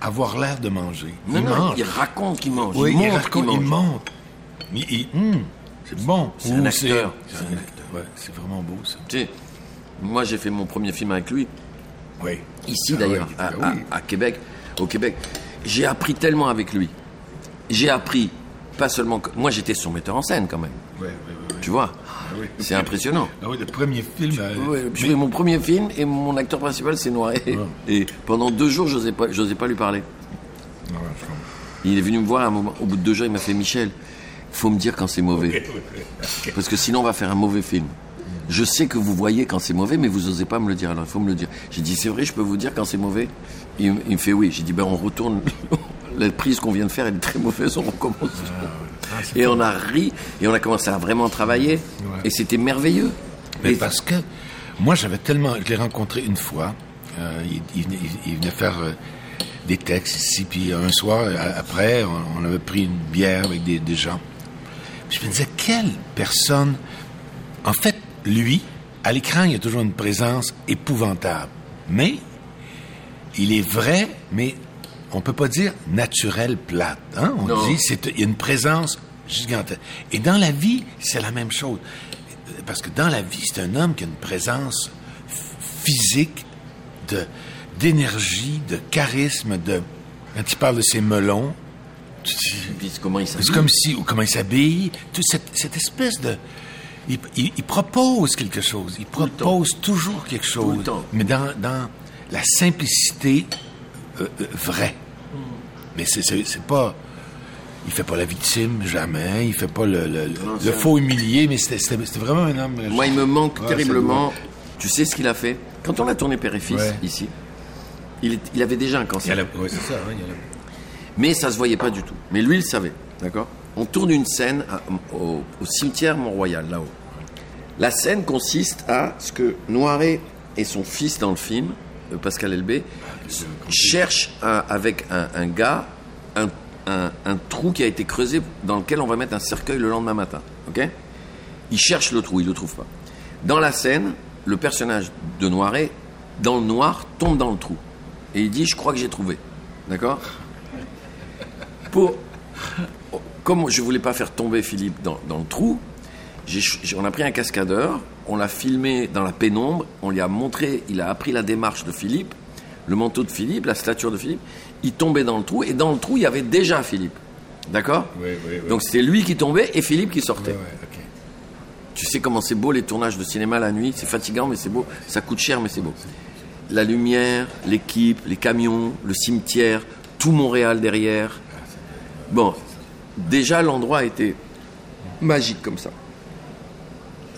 avoir l'air de manger. Non, il non, mange. il raconte qu'il mange. oui, il raconte, qu'il mange. il monte. Il- il- c'est bon. C'est un acteur. C'est un acteur. Ouais, c'est vraiment beau, ça. Tu sais, moi j'ai fait mon premier film avec lui, Oui. ici Ah d'ailleurs, oui, à, ah oui. à- à Québec, au Québec. J'ai appris tellement avec lui. J'ai appris, pas seulement... Moi j'étais son metteur en scène quand même, Ouais, ouais, ouais, ouais. tu vois. oui. C'est impressionnant. Ah oui, le premier film. euh, j'ai fait mon premier film et mon acteur principal c'est Noiré. Et pendant deux jours, j'osais pas, j'osais pas lui parler. je comprends. Il est venu me voir à un moment, au bout de deux jours, il m'a fait Michel, faut me dire quand c'est mauvais. Parce que sinon, on va faire un mauvais film. Je sais que vous voyez quand c'est mauvais, mais vous osez pas me le dire. Alors, il faut me le dire. J'ai dit, c'est vrai, je peux vous dire quand c'est mauvais il, il me fait oui. J'ai dit, ben, on retourne. La prise qu'on vient de faire, elle est très mauvaise, on recommence. et on a ri, et on a commencé à vraiment travailler. Et c'était merveilleux. Mais Et- parce que moi, j'avais tellement. Je l'ai rencontré une fois. euh, il, il venait, il- il venait faire euh, des textes ici. Puis un soir, euh, après, on, on avait pris une bière avec des, des gens. Puis je me disais, quelle personne. En fait, lui, à l'écran, il y a toujours une présence épouvantable. Mais il est vrai, mais on peut pas dire naturel plate. Hein? On Non. dit c'est il y a une présence gigantesque. Et dans la vie, c'est la même chose. Parce que dans la vie, c'est un homme qui a une présence physique, de d'énergie, de charisme, de quand il parle de ses melons, tu dis- Puis comment il s'habille. c'est comme si, ou comment il s'habille, toute cette, cette espèce de... Il, il- il propose quelque chose, il propose toujours quelque chose, le temps. mais dans, dans la simplicité euh, euh, vraie. Mais c'est, pas... Il fait pas la victime, jamais, il fait pas le, le, Non, faux humilié, mais c'était, vraiment un homme... Moi, il me manque terriblement. Tu sais ce qu'il a fait? Quand on a tourné Père et Fils Ouais. ici, il, est- il avait déjà un Il a cancer. la- c'est ça, hein, il y a la- Mais ça se voyait pas du tout. Mais lui, il savait. D'accord? On tourne une scène à- au, au cimetière Mont-Royal, là-haut. La scène consiste à ce que Noiret et son fils dans le film, euh, Pascal Elbé, cherchent un- avec un, un gars un, trou qui a été creusé dans lequel on va mettre un cercueil le lendemain matin. Ok? Ils cherchent le trou, ils le trouvent pas. Dans la scène, le personnage de Noiret, dans le noir, tombe dans le trou. Et il dit, je crois que j'ai trouvé. D'accord? Pour, comme je voulais pas faire tomber Philippe dans, dans le trou, on a pris un cascadeur, on l'a filmé dans la pénombre, on lui a montré, il a appris la démarche de Philippe, le manteau de Philippe, la stature de Philippe. Il tombait dans le trou et dans le trou il y avait déjà Philippe, d'accord? Oui, oui, oui. Donc c'était lui qui tombait et Philippe qui sortait. Tu sais comment c'est beau les tournages de cinéma la nuit, c'est fatigant mais c'est beau, ça coûte cher mais c'est beau. La lumière, l'équipe, les camions, le cimetière, tout Montréal derrière. Bon, déjà l'endroit était magique comme ça.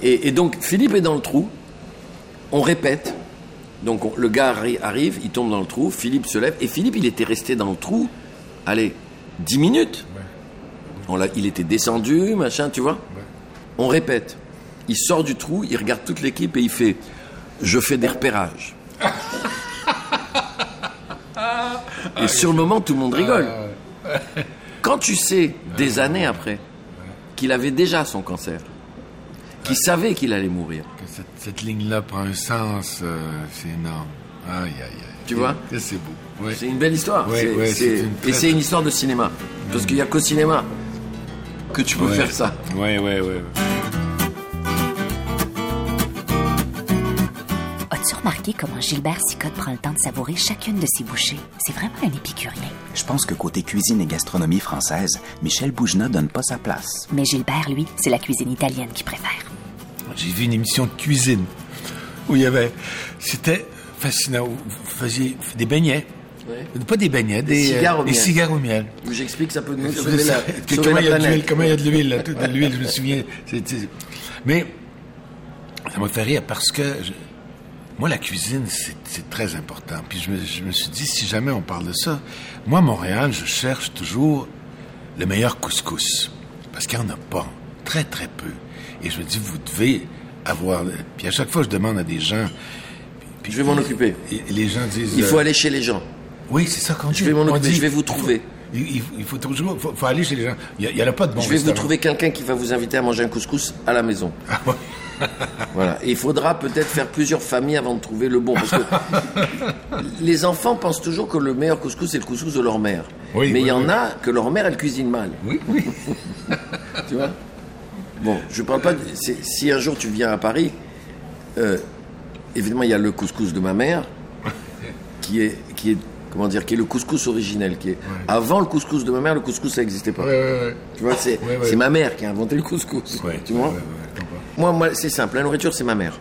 Et, et donc Philippe est dans le trou, on répète, donc on- le gars arri- arrive, il tombe dans le trou, Philippe se lève, et Philippe il était resté dans le trou, allez, 10 minutes. On il était descendu, machin, tu vois. On répète. Il sort du trou, il regarde toute l'équipe et il fait Je fais des repérages. et sur le moment, tout le monde rigole. Quand tu sais, des années après, qu'il avait déjà son cancer, qu'il savait qu'il allait mourir, Que cette, cette ligne-là prend un sens, euh, c'est énorme. Aïe, aïe, aïe. Tu vois? C'est beau. Ouais. c'est une belle histoire. Ouais, C'est- ouais, c'est- c'est une et c'est une histoire de cinéma. Parce qu'il n'y a qu'au cinéma que tu peux Ouais. faire ça. Ouais, ouais, ouais. As-tu remarqué comment Gilbert Sicotte prend le temps de savourer chacune de ses bouchées? C'est vraiment un épicurien. Je pense que côté cuisine et gastronomie française, Michel Boujna donne pas sa place. Mais Gilbert, lui, c'est la cuisine italienne qu'il préfère. J'ai vu une émission de cuisine où il y avait. C'était fascinant. Vous faisiez des beignets. Pas des beignets, des, cigares au euh, des miel. cigares au miel. J'explique, ça peut nous sauver ça. la, Que- sauver comment il y a de l'huile, comment il y a de l'huile, là, de l'huile, je me souviens. Mais ça m'a fait rire parce que je- moi, la cuisine, c'est c'est très important. Puis je me, je me suis dit, si jamais on parle de ça, moi, à Montréal, je cherche toujours le meilleur couscous. Parce qu'il n'y en a pas. Très, très peu. Et je me dis, vous devez avoir... Puis à chaque fois, je demande à des gens... Je vais m'en occuper. Et les gens disent... Il faut euh, aller chez les gens. Oui, c'est ça qu'on dit. Je vais m'en occuper, dit, je vais vous trouver. Il, il- il faut toujours, faut, faut aller chez les gens. Il n'y en a pas de bon Je vais vous trouver quelqu'un qui va vous inviter à manger un couscous à la maison. Ah ouais. Voilà. Et il faudra peut-être faire plusieurs familles avant de trouver le bon. Parce que les enfants pensent toujours que le meilleur couscous, c'est le couscous de leur mère. Oui, Mais il oui, y en a que leur mère, elle cuisine mal. Oui, oui. Tu vois? Bon, je parle pas. de- Si un jour tu viens à Paris, euh, évidemment, il y a le couscous de ma mère, qui est, qui est, comment dire, qui est le couscous originel, qui est avant le couscous de ma mère, le couscous ça n'existait pas. Ouais, ouais, ouais. Tu vois, c'est ma mère qui a inventé le couscous. Tu vois. Moi, moi c'est simple. La nourriture, c'est ma mère.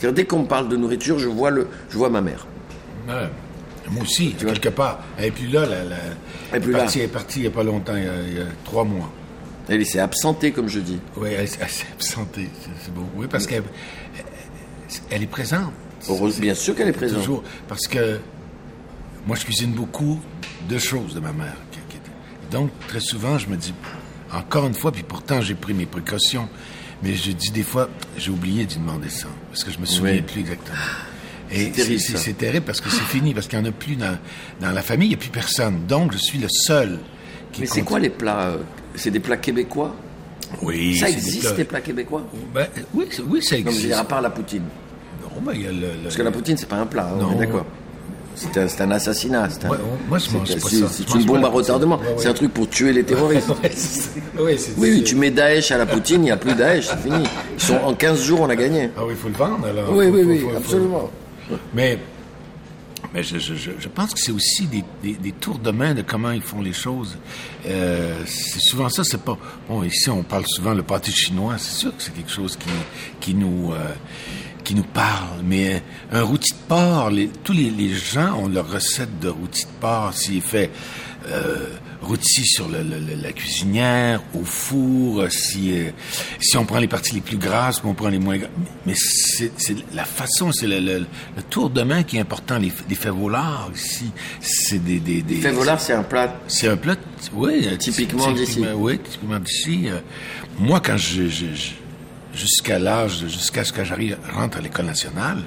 Dès qu'on me parle de nourriture, je vois le, je vois ma mère. Moi aussi, vois. quelque part. Elle est plus là, la, la- Elle est partie, Elle est partie il n'y a pas longtemps, il y a, il y a trois mois. Elle s'est absentée, comme je dis. Oui, elle, s'est absentée, c'est beau. Oui, parce qu'elle elle est présente. Heureuse- bien sûr qu'elle est présente. Toujours. Parce que moi, je cuisine beaucoup de choses de ma mère. Donc, très souvent, je me dis, encore une fois, puis pourtant, j'ai pris mes précautions, mais je dis des fois, j'ai oublié d'y demander ça, parce que je me souviens Oui. plus exactement. Et terrible, c'est- terrible parce que c'est fini, parce qu'il n'y en a plus dans, dans la famille, il n'y a plus personne. Donc, je suis le seul qui Mais c'est quoi les plats euh, C'est des plats québécois Oui, Ça existe, plats- les plats québécois Ben, oui, oui, ça existe. dire, à part la poutine. Non, ben, y a le- le- Parce que la poutine, c'est pas un plat, hein, Non. d'accord. C'est un, c'est un assassinat. c'est un- Ouais, moi, je mange c'est- pas c'est- ça. C'est Je mange une bombe à retardement. poutine. Ouais, ouais. C'est un truc pour tuer les terroristes. Oui, Oui, tu mets Daesh à la poutine, il n'y a plus Daesh, c'est fini. Ils sont, en 15 jours, on a gagné. Ah oui, il faut le vendre alors. Oui, Faut- oui, faut- oui, faut- absolument. Mais, mais je, je, je, pense que c'est aussi des, des, des tours de main de comment ils font les choses. Euh, c'est souvent ça, c'est pas... Bon, ici, on parle souvent le pâté chinois. C'est sûr que c'est quelque chose qui, qui nous... euh, qui nous parle, mais un rôti de porc, les, tous les, les gens ont leur recette de rôti de porc. S'il fait euh, rôti sur le, le- le- la cuisinière, au four, si, euh, si on prend les parties les plus grasses, on prend les moins grasses. Mais c'est c'est la façon, c'est le, le- le tour de main qui est important. Les, les févolards ici, c'est des... des, des Fait volard, c'est un plat. c'est un plat, oui, euh, Typiquement ty- d'ici. Oui, typiquement d'ici. Euh, Moi, quand je, je- je- jusqu'à l'âge, jusqu'à ce que j'arrive, rentre à l'école nationale,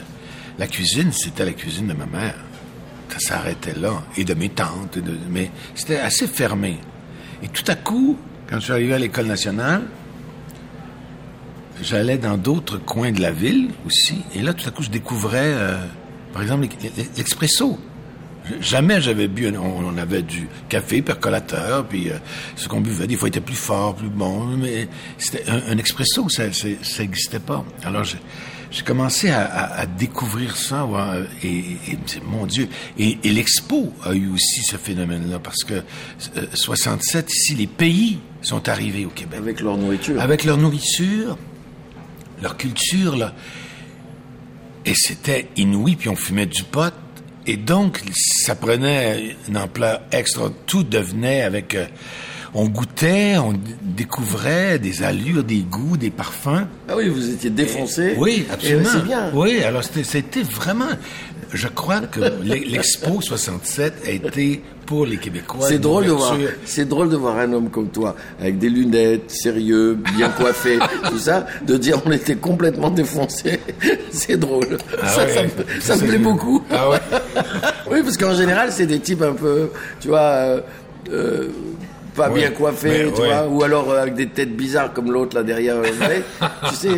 la cuisine, c'était la cuisine de ma mère. Ça s'arrêtait là, et de mes tantes, mais c'était assez fermé. Et tout à coup, quand je suis arrivé à l'école nationale, j'allais dans d'autres coins de la ville aussi, et là, tout à coup, je découvrais, euh, par exemple, l'ex- l'expresso. Jamais j'avais bu, un- on, avait du café percolateur, puis euh, ce qu'on buvait, des fois, était plus fort, plus bon, mais c'était un, un expresso, ça n'existait pas. Alors, j'ai- commencé à, à- à découvrir ça, ouais, et, et, mon Dieu, et, et l'expo a eu aussi ce phénomène-là, parce que euh, 67, ici, les pays sont arrivés au Québec Avec leur nourriture. avec leur nourriture, leur culture, là. Et c'était inouï, puis on fumait du pot. Et donc, ça prenait une ampleur extra. Tout devenait avec... euh, on goûtait, on découvrait des allures, des goûts, des parfums. Ah oui, vous étiez défoncé. Oui, Et absolument. C'est bien. Oui, alors c'était- vraiment... Je crois que l'e- l'Expo 67 a été pour les Québécois... C'est drôle de voir, c'est drôle de voir un homme comme toi, avec des lunettes, sérieux, bien coiffé, tout ça, de dire on était complètement défoncé. C'est drôle. Ah ça, ouais, ça me, ça me plaît beaucoup. Ah ouais Oui, parce qu'en général, c'est des types un peu, tu vois, euh, euh, pas Ouais, bien coiffés, mais tu ouais. vois, ou alors euh, avec des têtes bizarres comme l'autre là derrière. euh, tu sais,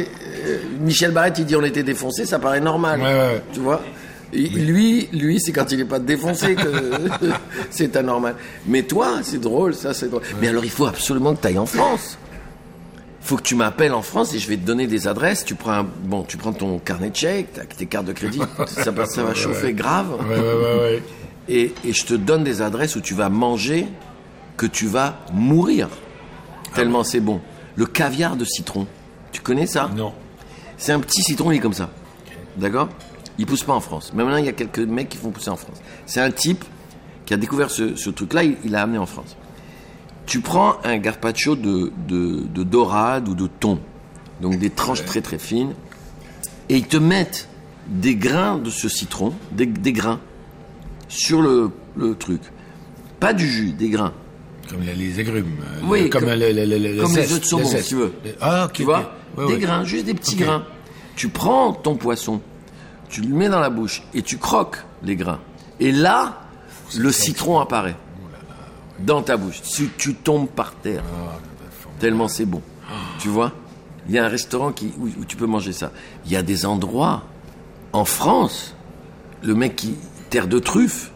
euh, Michel Barrette, il dit on était défoncé, ça paraît normal. Ouais. Tu vois Lui, lui, c'est quand il n'est pas défoncé que c'est anormal. Mais toi, c'est drôle, ça, c'est drôle. Mais alors, il faut absolument que tu ailles en France. Il faut que tu m'appelles en France et je vais te donner des adresses. Tu prends, un- bon, tu prends ton carnet de chèques, t'as tes cartes de crédit, ça, va- ça va chauffer grave. Ouais, ouais, ouais, ouais. Et, et je te donne des adresses où tu vas manger que tu vas mourir. Tellement c'est bon. Le caviar de citron. Tu connais ça Non. C'est un petit citron, il est comme ça. D'accord? Il pousse pas en France. Mais maintenant, il y a quelques mecs qui font pousser en France. C'est un type qui a découvert ce, ce truc-là, il il l'a amené en France. Tu prends un gazpacho de, de, de dorade ou de thon, donc des tranches très très fines, et ils te mettent des grains de ce citron, des, des grains, sur le, le truc. Pas du jus, des grains. Comme les, les agrumes. Oui, le- comme, comme- le, le, le, le comme zeste, les œufs de saumon, si tu veux. Ah. Tu vois ok. Ouais, Des grains, juste des petits grains. Tu prends ton poisson, tu le mets dans la bouche et tu croques les grains. Et là, le citron apparaît. dans ta bouche. Tu, tu tombes par terre. Tellement c'est bon. Tu vois Il y a un restaurant qui, où, où tu peux manger ça. Il y a des endroits en France, le mec qui terre de truffe,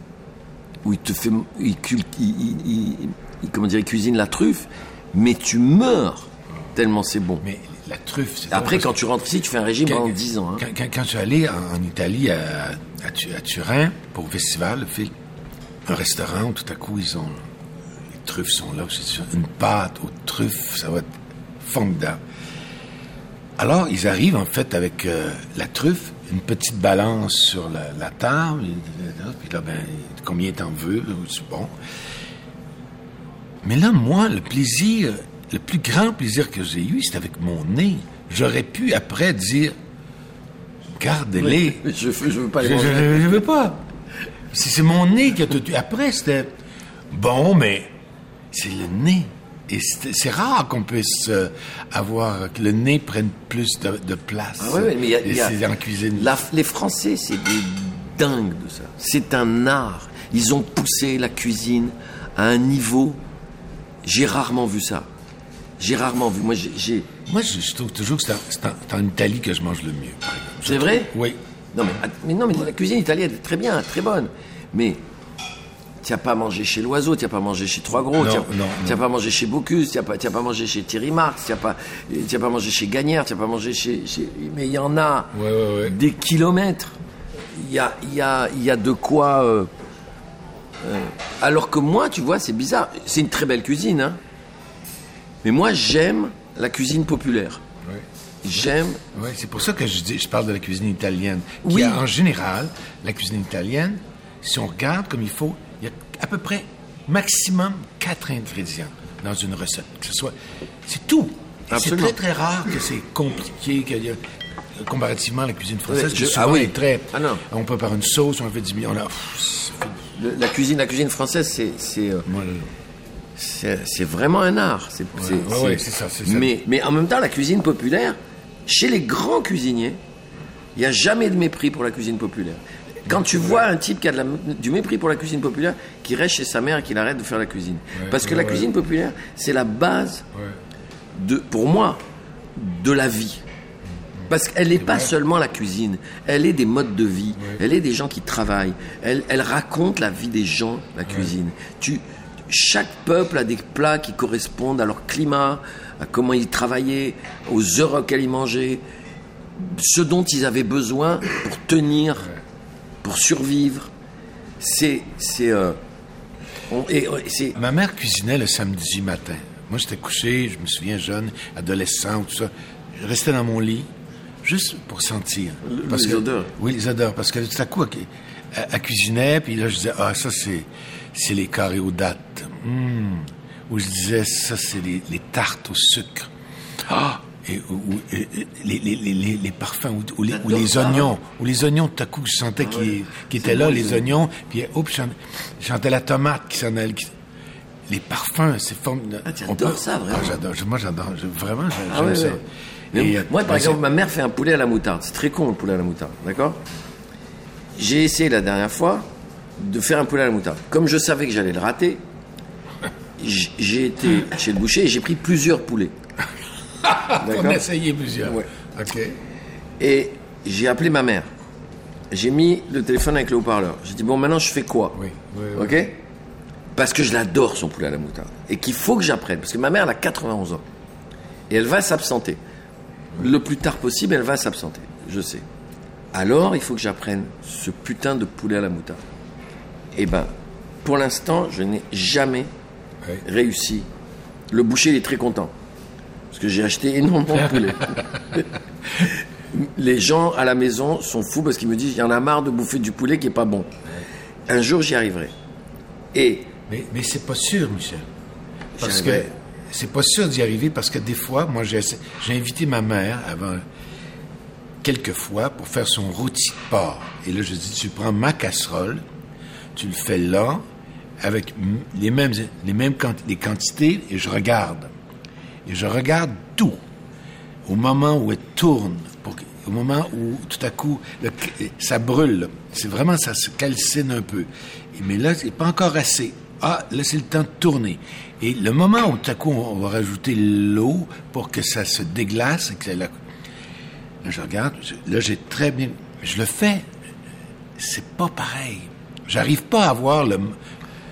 où il te fait, il- il- il- comment dire, il cuisine la truffe, mais tu meurs tellement c'est bon. Mais la truffe, c'est Après, quand tu rentres ici, tu fais un régime pendant 10 ans. hein. Quand, quand- quand je suis allé en, en Italie, à, à, Tu- à Turin, pour le festival, film, un restaurant où tout à coup, ils ont. Les truffes sont là, c'est une pâte aux truffes, ça va être formidable. Alors, ils arrivent en fait avec euh, la truffe, une petite balance sur la, la table, et- puis là, ben, combien t'en veux, c'est bon. Mais là, moi, le plaisir, le plus grand plaisir que j'ai eu, c'est avec mon nez. J'aurais pu après dire, gardez-les. Je, veux- je veux pas les manger. je, je veux pas. C'est c'est mon nez qui a tout. Après, c'était bon, mais c'est le nez. Et c'est rare qu'on puisse euh, avoir que le nez prenne plus de, de place. Ah ouais, mais il y a- y a- en cuisine. La- les Français, c'est des dingues de ça. C'est un art. Ils ont poussé la cuisine à un niveau. J'ai rarement vu ça. J'ai rarement vu. Moi, j'ai-. Moi, je, je trouve toujours que c'est en, Italie que je mange le mieux. par exemple. C'est vrai? Oui. Non, mais, mais non, mais la cuisine italienne est très bien, très bonne. Mais tu n'as pas mangé chez L'Oiseau, tu n'as pas mangé chez Trois Gros, tu n'as pas mangé chez Bocuse, tu n'as pas, t'as pas mangé chez Thierry Marx, tu n'as pas, t'as pas mangé chez Gagnère, tu n'as pas mangé chez, chez- Mais il y en a Ouais, ouais, ouais. des kilomètres. Il y a, y, a, y a de quoi. euh, euh, alors que moi, tu vois, c'est bizarre. C'est une très belle cuisine, hein. Mais moi, j'aime la cuisine populaire. J'aime. Oui, c'est pour ça que je, dis, je parle de la cuisine italienne. Qui Oui. a, en général, la cuisine italienne, si on regarde comme il faut, il y a à peu près maximum quatre ingrédients dans une recette. Que ce soit, c'est tout. C'est très très rare que c'est compliqué, qu'il y a comparativement à la cuisine française, qui je- souvent ah oui. est très. Ah non. On prépare une sauce, on fait du on a. pff, ça fait- le- la cuisine, la cuisine française, c'est, c'est, euh, vraiment un art. C'est, c'est- ouais, c'est- ouais, c'est ça, c'est ça. Mais, mais en même temps, la cuisine populaire, chez les grands cuisiniers, il n'y a jamais de mépris pour la cuisine populaire. Quand tu vois un type qui a de la- du mépris pour la cuisine populaire, qui reste chez sa mère et qu'il arrête de faire la cuisine. Parce que la cuisine populaire, c'est la base, de, pour moi, de la vie. Parce qu'elle n'est pas seulement la cuisine, elle est des modes de vie, elle est des gens qui travaillent, elle, elle raconte la vie des gens, la cuisine. Tu, chaque peuple a des plats qui correspondent à leur climat, à comment ils travaillaient, aux heures auxquelles ils mangeaient, ce dont ils avaient besoin pour tenir, pour survivre. C'est. c'est euh, c'est Ma mère cuisinait le samedi matin. Moi, j'étais couché, je me souviens, jeune, adolescent, tout ça. Je restais dans mon lit, juste pour sentir. les que- odeurs. Oui, les odeurs. Parce que tout à coup, elle, elle- cuisinait, puis là, je disais, ah, ça, c'est, c'est les carrés aux dattes. Hum. Ou je disais, ça, c'est les, les tartes au sucre. Ah! Et, ou, ou- et- les, les, les, les, parfums, ou, ou les, ou les J'adore ça. oignons. Ou les oignons, tout à coup, je sentais qu'ils, qu'ils étaient là, bon, les oignons. Puis, hop, je sentais- la tomate qui s'en allait. qui- les parfums, c'est formidable. Ah, adores peut- ça, vraiment. Ah, j'adore. Moi, j'adore. Vraiment, j'aime Ah ouais, ça. Et, euh, moi, par exemple, ma mère fait un poulet à la moutarde. C'est très con, le poulet à la moutarde, d'accord? J'ai essayé la dernière fois de faire un poulet à la moutarde. Comme je savais que j'allais le rater, j'ai été chez le boucher et j'ai pris plusieurs poulets. On a essayé plusieurs. Ouais. OK. Et j'ai appelé ma mère. J'ai mis le téléphone avec le haut-parleur. J'ai dit, bon, maintenant, je fais quoi? Oui, oui, oui. Ok? Parce que je l'adore, son poulet à la moutarde. Et qu'il faut que j'apprenne. Parce que ma mère, elle a 91 ans. Et elle va s'absenter. Le plus tard possible, elle va s'absenter. Je sais. Alors, il faut que j'apprenne ce putain de poulet à la moutarde. Eh ben, pour l'instant, je n'ai jamais Oui. réussi. Le boucher, il est très content. Parce que j'ai acheté énormément de poulet. Les gens à la maison sont fous parce qu'ils me disent il y en a marre de bouffer du poulet qui est pas bon. Un jour, j'y arriverai. Et Mais, mais c'est pas sûr, Michel. Parce que. C'est pas sûr d'y arriver parce que des fois, moi, j'ai invité ma mère avant quelques fois pour faire son rôti de porc. Et là, je dis, tu prends ma casserole, tu le fais là, avec les mêmes, les quantités, et je regarde. Et je regarde tout. Au moment où elle tourne, au moment où tout à coup ça brûle, c'est vraiment ça se calcine un peu. Mais là, c'est pas encore assez. Ah, là, c'est le temps de tourner. Et le moment où tout à coup, on va rajouter l'eau pour que ça se déglace et que la... Là, je regarde, là, j'ai très bien... Je le fais, c'est pas pareil. J'arrive pas à voir le...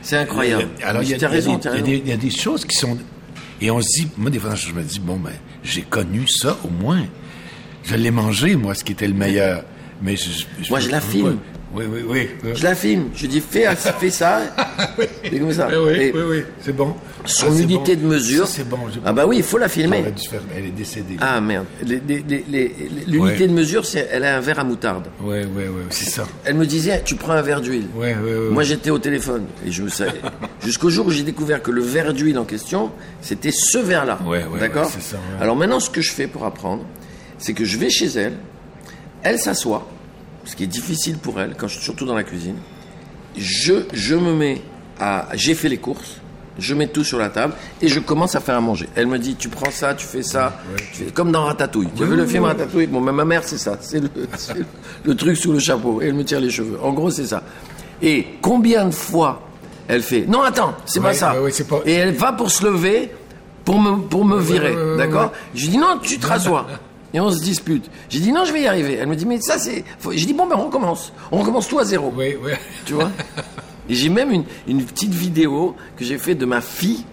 C'est incroyable. le- alors, il y a, y raison, des- il y a des- il y a des choses qui sont... Et on se dit, moi, des fois, je me dis, bon, ben, j'ai connu ça au moins. Je l'ai mangé, moi, ce qui était le meilleur. Mais je, Moi, je la filme. pas- Oui, oui, oui. Je la filme. Je dis, fais, fais ça. C'est comme ça. Oui, oui, Et oui, oui, c'est bon. Son Ah, unité bon. de mesure. C'est bon. Ah bah oui, il faut la filmer. Faire- Elle est décédée. Ah merde. L'unité Ouais. de mesure, c'est elle a un verre à moutarde. Oui, oui, oui, c'est ça. Elle me disait, tu prends un verre d'huile. Oui, oui, oui. Moi, j'étais au téléphone et je savais. Jusqu'au jour où j'ai découvert que le verre d'huile en question, c'était ce verre-là. Ouais, ouais, D'accord ça. Alors maintenant, ce que je fais pour apprendre, c'est que je vais chez elle, elle s'assoit, ce qui est difficile pour elle, quand je suis surtout dans la cuisine. Je, je me mets à. J'ai fait les courses, je mets tout sur la table et je commence à faire à manger. Elle me dit Tu prends ça, tu fais ça, tu fais- comme dans Ratatouille. Tu as vu le film Ratatouille? Bon, mais ma mère, c'est ça. C'est le, le- le truc sous le chapeau. Et elle me tire les cheveux. En gros, c'est ça. Et combien de fois elle fait Non, attends, c'est pas ça. ouais, pas- Et elle va pour se lever pour me, pour me virer. D'accord? Je lui dis Non, tu te rassois. Et on se dispute. J'ai dit non, je vais y arriver. Elle me dit mais ça c'est. J'ai dit bon ben on recommence. On recommence tout à zéro. Oui, oui. Tu vois? Et j'ai même une, une petite vidéo que j'ai fait de ma fille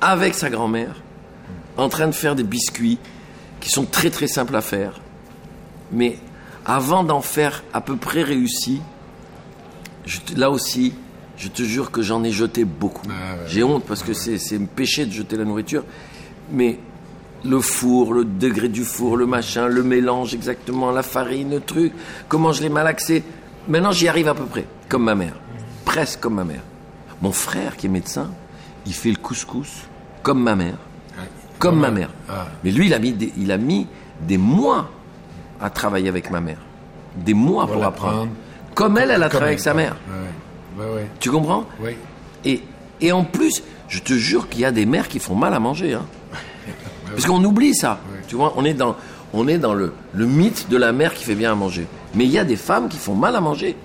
avec sa grand-mère en train de faire des biscuits qui sont très très simples à faire. Mais avant d'en faire à peu près réussi, je là aussi, je te jure que j'en ai jeté beaucoup. Ah ouais. J'ai honte parce que c'est c'est me péché de jeter la nourriture. Mais le four, le degré du four, le machin, le mélange exactement, la farine, le truc, comment je l'ai malaxé. Maintenant, j'y arrive à peu près, comme ma mère. Presque comme ma mère. Mon frère, qui est médecin, il fait le couscous comme ma mère. Comme ma mère. Ah. Mais lui, il a, mis des, il a mis des mois à travailler avec ma mère. Des mois pour, Pour apprendre. Comme elle, elle a travaillé avec sa mère. Tu comprends? Oui. et, et en plus, je te jure qu'il y a des mères qui font mal à manger. Hein. Parce qu'on oublie ça. Tu vois, on est dans, on est dans le, le mythe de la mère qui fait bien à manger. Mais il y a des femmes qui font mal à manger.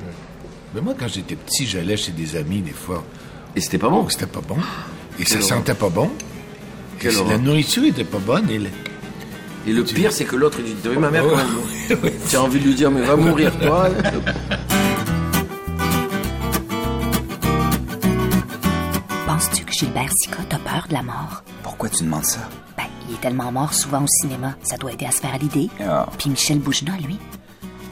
Mais moi, quand j'étais petit, j'allais chez des amis, des fois. Et c'était pas bon. où C'était pas bon. Et ça Quelle sentait pas bon. Et la nourriture était pas bonne. Et le- Et le pire, c'est que l'autre, il dit T'as vu ma mère ouais, Tu as envie de lui dire Mais va mourir, toi. Penses-tu que Gilbert Sicotte a peur de la mort? Pourquoi tu demandes ça? Il est tellement mort souvent au cinéma, ça doit aider à se faire à l'idée. Ah. Puis Michel Boujna, lui.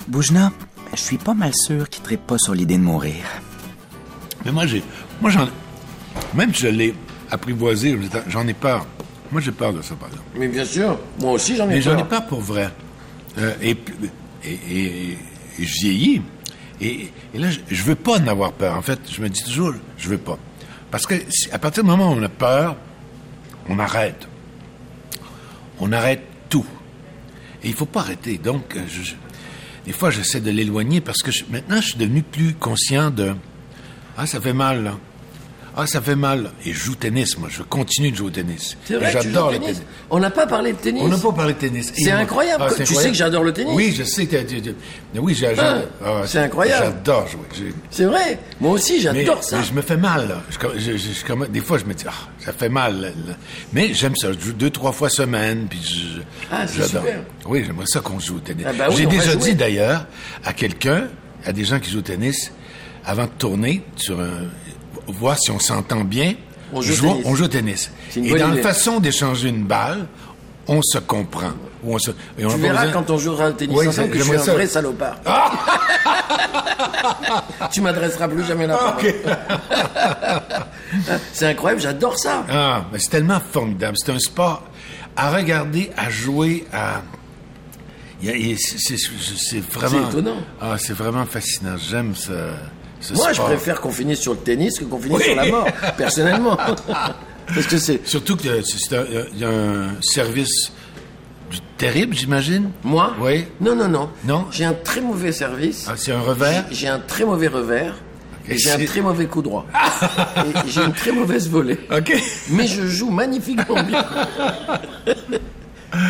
Boujna, je suis pas mal sûr qu'il ne pas sur l'idée de mourir. Mais moi, j'ai, moi, j'en, même si je l'ai apprivoisé, j'en ai peur. Moi, j'ai peur de ça, par exemple. Mais bien sûr, moi aussi j'en ai Mais j'en ai peur. peur pour vrai. Euh, et, et, et- et je vieillis. Et, et là, je, je veux pas en avoir peur. En fait, je me dis toujours, je veux pas. Parce que si- à partir du moment où on a peur, on arrête. On arrête tout. Et il faut pas arrêter. Donc, euh, des fois, j'essaie de l'éloigner parce que maintenant, je suis devenu plus conscient de ah ça fait mal. Ah ça fait mal. Et je joue au tennis. Moi, je continue de jouer au tennis. C'est vrai, j'adore le tennis. tennis. On n'a pas parlé de tennis. On n'a pas parlé de tennis. C'est incroyable. c'est Tu sais que j'adore le tennis. Oui, je sais. que oui, j'ai- j'ai- Ah, ah, c'est incroyable. J'adore jouer. C'est vrai. Moi aussi, Mais, j'adore ça. mais je me fais mal. Là. Je, je- je- des fois, je me dis, ah, ça fait mal. Mais j'aime ça. Je joue deux, trois fois semaine. Puis je, Ah, c'est j'adore. super. Oui, j'aimerais ça qu'on joue au tennis. Ah, bah oui, J'ai déjà dit d'ailleurs à quelqu'un, à des gens qui jouent au tennis, avant de tourner, sur un, voir si on s'entend bien. On joue au jouons- tennis. on joue au tennis. Et dans la façon d'échanger une balle, on se comprend. Ou on se, et on Tu verras besoin- quand on jouera au tennis Oui, ensemble que je suis j'aimerais un ça. vrai salopard. tu m'adresseras plus jamais la parole. C'est incroyable, j'adore ça. Ah, mais c'est tellement formidable. C'est un sport à regarder, à jouer, à. C'est vraiment. C'est étonnant. Ah, c'est vraiment fascinant. J'aime ce, ce Moi, je préfère qu'on finisse sur le tennis que qu'on finisse Oui. sur la mort, personnellement. Parce que c'est Surtout que c'est un, il y a un service terrible, j'imagine. moi. Oui. Non, non, non. Non. J'ai un très mauvais service. Ah, c'est un revers. J'ai un très mauvais revers. Et j'ai un très mauvais coup droit. et j'ai une très mauvaise volée. OK. Mais je joue magnifiquement bien.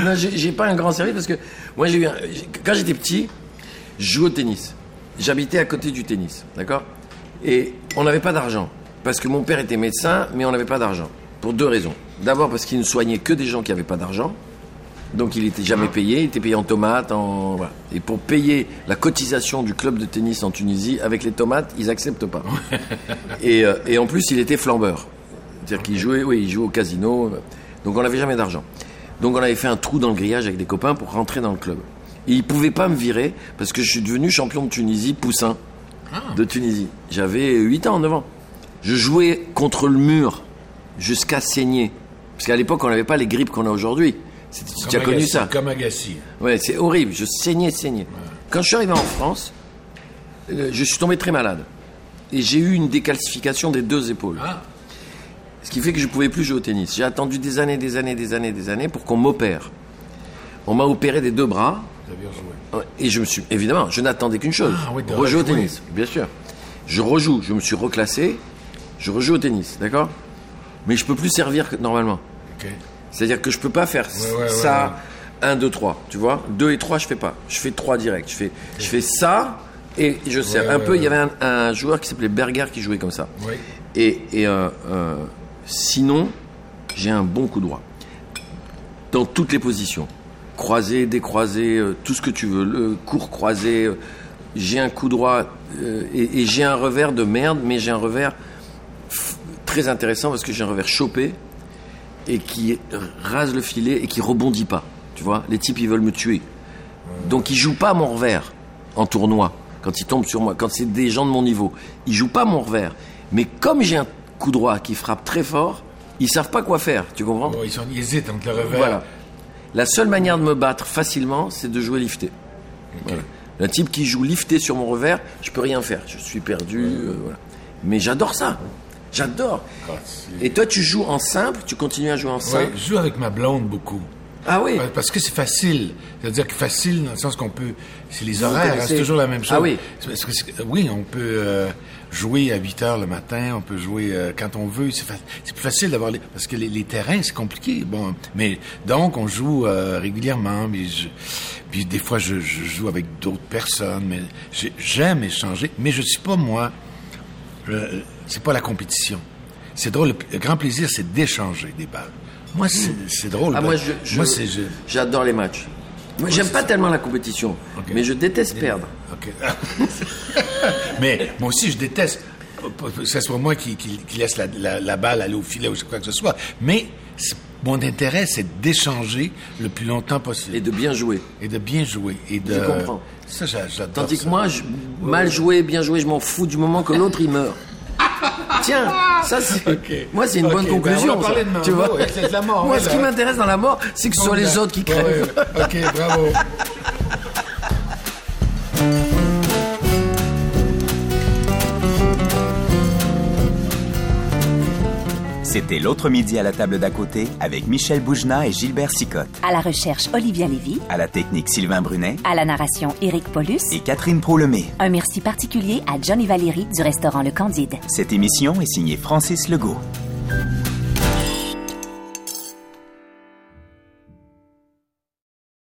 non, j'ai pas un grand service parce que moi, j'ai eu un- quand j'étais petit, je jouais au tennis. J'habitais à côté du tennis, d'accord? Et on n'avait pas d'argent. Parce que mon père était médecin, mais on n'avait pas d'argent. Pour deux raisons. D'abord parce qu'il ne soignait que des gens qui n'avaient pas d'argent. Donc il n'était jamais payé, il était payé en tomates, en... voilà. Et pour payer la cotisation du club de tennis en Tunisie, avec les tomates, ils acceptent pas. et, euh, et en plus, il était flambeur. C'est-à-dire qu'il jouait, oui, il jouait au casino. Donc on n'avait jamais d'argent. Donc on avait fait un trou dans le grillage avec des copains pour rentrer dans le club. Et ils pouvaient pas me virer parce que je suis devenu champion de Tunisie, poussin de Tunisie. J'avais 8 ans, 9 ans. Je jouais contre le mur jusqu'à saigner. Parce qu'à l'époque, on n'avait pas les grippes qu'on a aujourd'hui. Tu as connu ça Comme Agassi. Ouais, c'est horrible. Je saignais, saignais. Quand je suis arrivé en France, euh, je suis tombé très malade. Et j'ai eu une décalcification des deux épaules. Ah, Ce qui fait que je ne pouvais plus jouer au tennis. J'ai attendu des années, des années, des années, des années pour qu'on m'opère. On m'a opéré des deux bras. Et je me suis, évidemment, je n'attendais qu'une chose. Ah oui, rejouer au tennis, bien sûr. Je rejoue, je me suis reclassé, je rejoue au tennis, d'accord? Mais je peux plus servir que normalement. C'est-à-dire que je peux pas faire ouais, ouais, ça, 1, 2, 3, tu vois? 2 et 3, je fais pas. Je fais 3 direct. Je fais, je fais ça et je sers. Un peu, il y avait un, un joueur qui s'appelait Berger qui jouait comme ça. Et, euh, euh, sinon, j'ai un bon coup droit. Dans toutes les positions. Croisé, décroisé, euh, tout ce que tu veux. Le court croisé. euh, j'ai un coup droit euh, et, et j'ai un revers de merde, mais j'ai un revers très intéressant parce que j'ai un revers chopé et qui rase le filet et qui rebondit pas. Tu vois, les types ils veulent me tuer. Donc ils jouent pas mon revers en tournoi quand ils tombent sur moi, quand c'est des gens de mon niveau. Ils jouent pas mon revers. Mais comme j'ai un coup droit qui frappe très fort, ils savent pas quoi faire. Tu comprends? Oh, ils, sont, ils hésitent entre le revers. Voilà. La seule manière de me battre facilement, c'est de jouer lifté. Voilà. Le type qui joue lifté sur mon revers, je peux rien faire. Je suis perdu. euh, voilà. Mais j'adore ça. J'adore. Ah, Et toi, tu joues en simple, tu continues à jouer en Ouais, simple. je joue avec ma blonde beaucoup. Ah oui. Parce que c'est facile. C'est-à-dire que facile dans le sens qu'on peut. C'est les horaires, hein, c'est toujours la même chose. Ah oui. Parce que oui, on peut euh, jouer à 8 heures le matin, on peut jouer euh, quand on veut. C'est fa- plus facile d'avoir les. Parce que les, les terrains, c'est compliqué. Bon, mais donc, on joue euh, régulièrement. Mais je- puis des fois, je, je joue avec d'autres personnes. Mais j'ai- j'aime échanger. Mais je suis pas, moi. euh, c'est pas la compétition. C'est drôle. Le, le grand plaisir, c'est d'échanger des balles. Moi, c'est drôle. Ah, moi, je- je- j'adore les matchs. Moi, j'aime pas tellement la compétition, mais je déteste perdre. Mais moi aussi, je déteste que ce soit moi qui, qui- qui laisse la, la- la balle aller au filet ou quoi que ce soit. Mais mon intérêt, c'est d'échanger le plus longtemps possible. Et de bien jouer. Et de bien jouer. Et de, Je comprends. Ça, j'a- j'adore Tandis que moi, je- mal joué, bien joué, je m'en fous du moment que l'autre il meurt. Tiens, ça c'est. Moi, c'est une bonne ben, conclusion. ça. de tu vois de la mort, Moi, ce qui m'intéresse dans la mort, c'est que ce soit les autres qui crèvent. OK, bravo. C'était l'autre midi à la table d'à côté avec Michel Boujna et Gilbert Sicotte. À la recherche, Olivia Lévy. À la technique Sylvain Brunet À la narration, Éric Paulus. et Catherine Prolemé. Un merci particulier à Johnny Valéry du restaurant Le Candide. Cette émission est signée Francis Legault.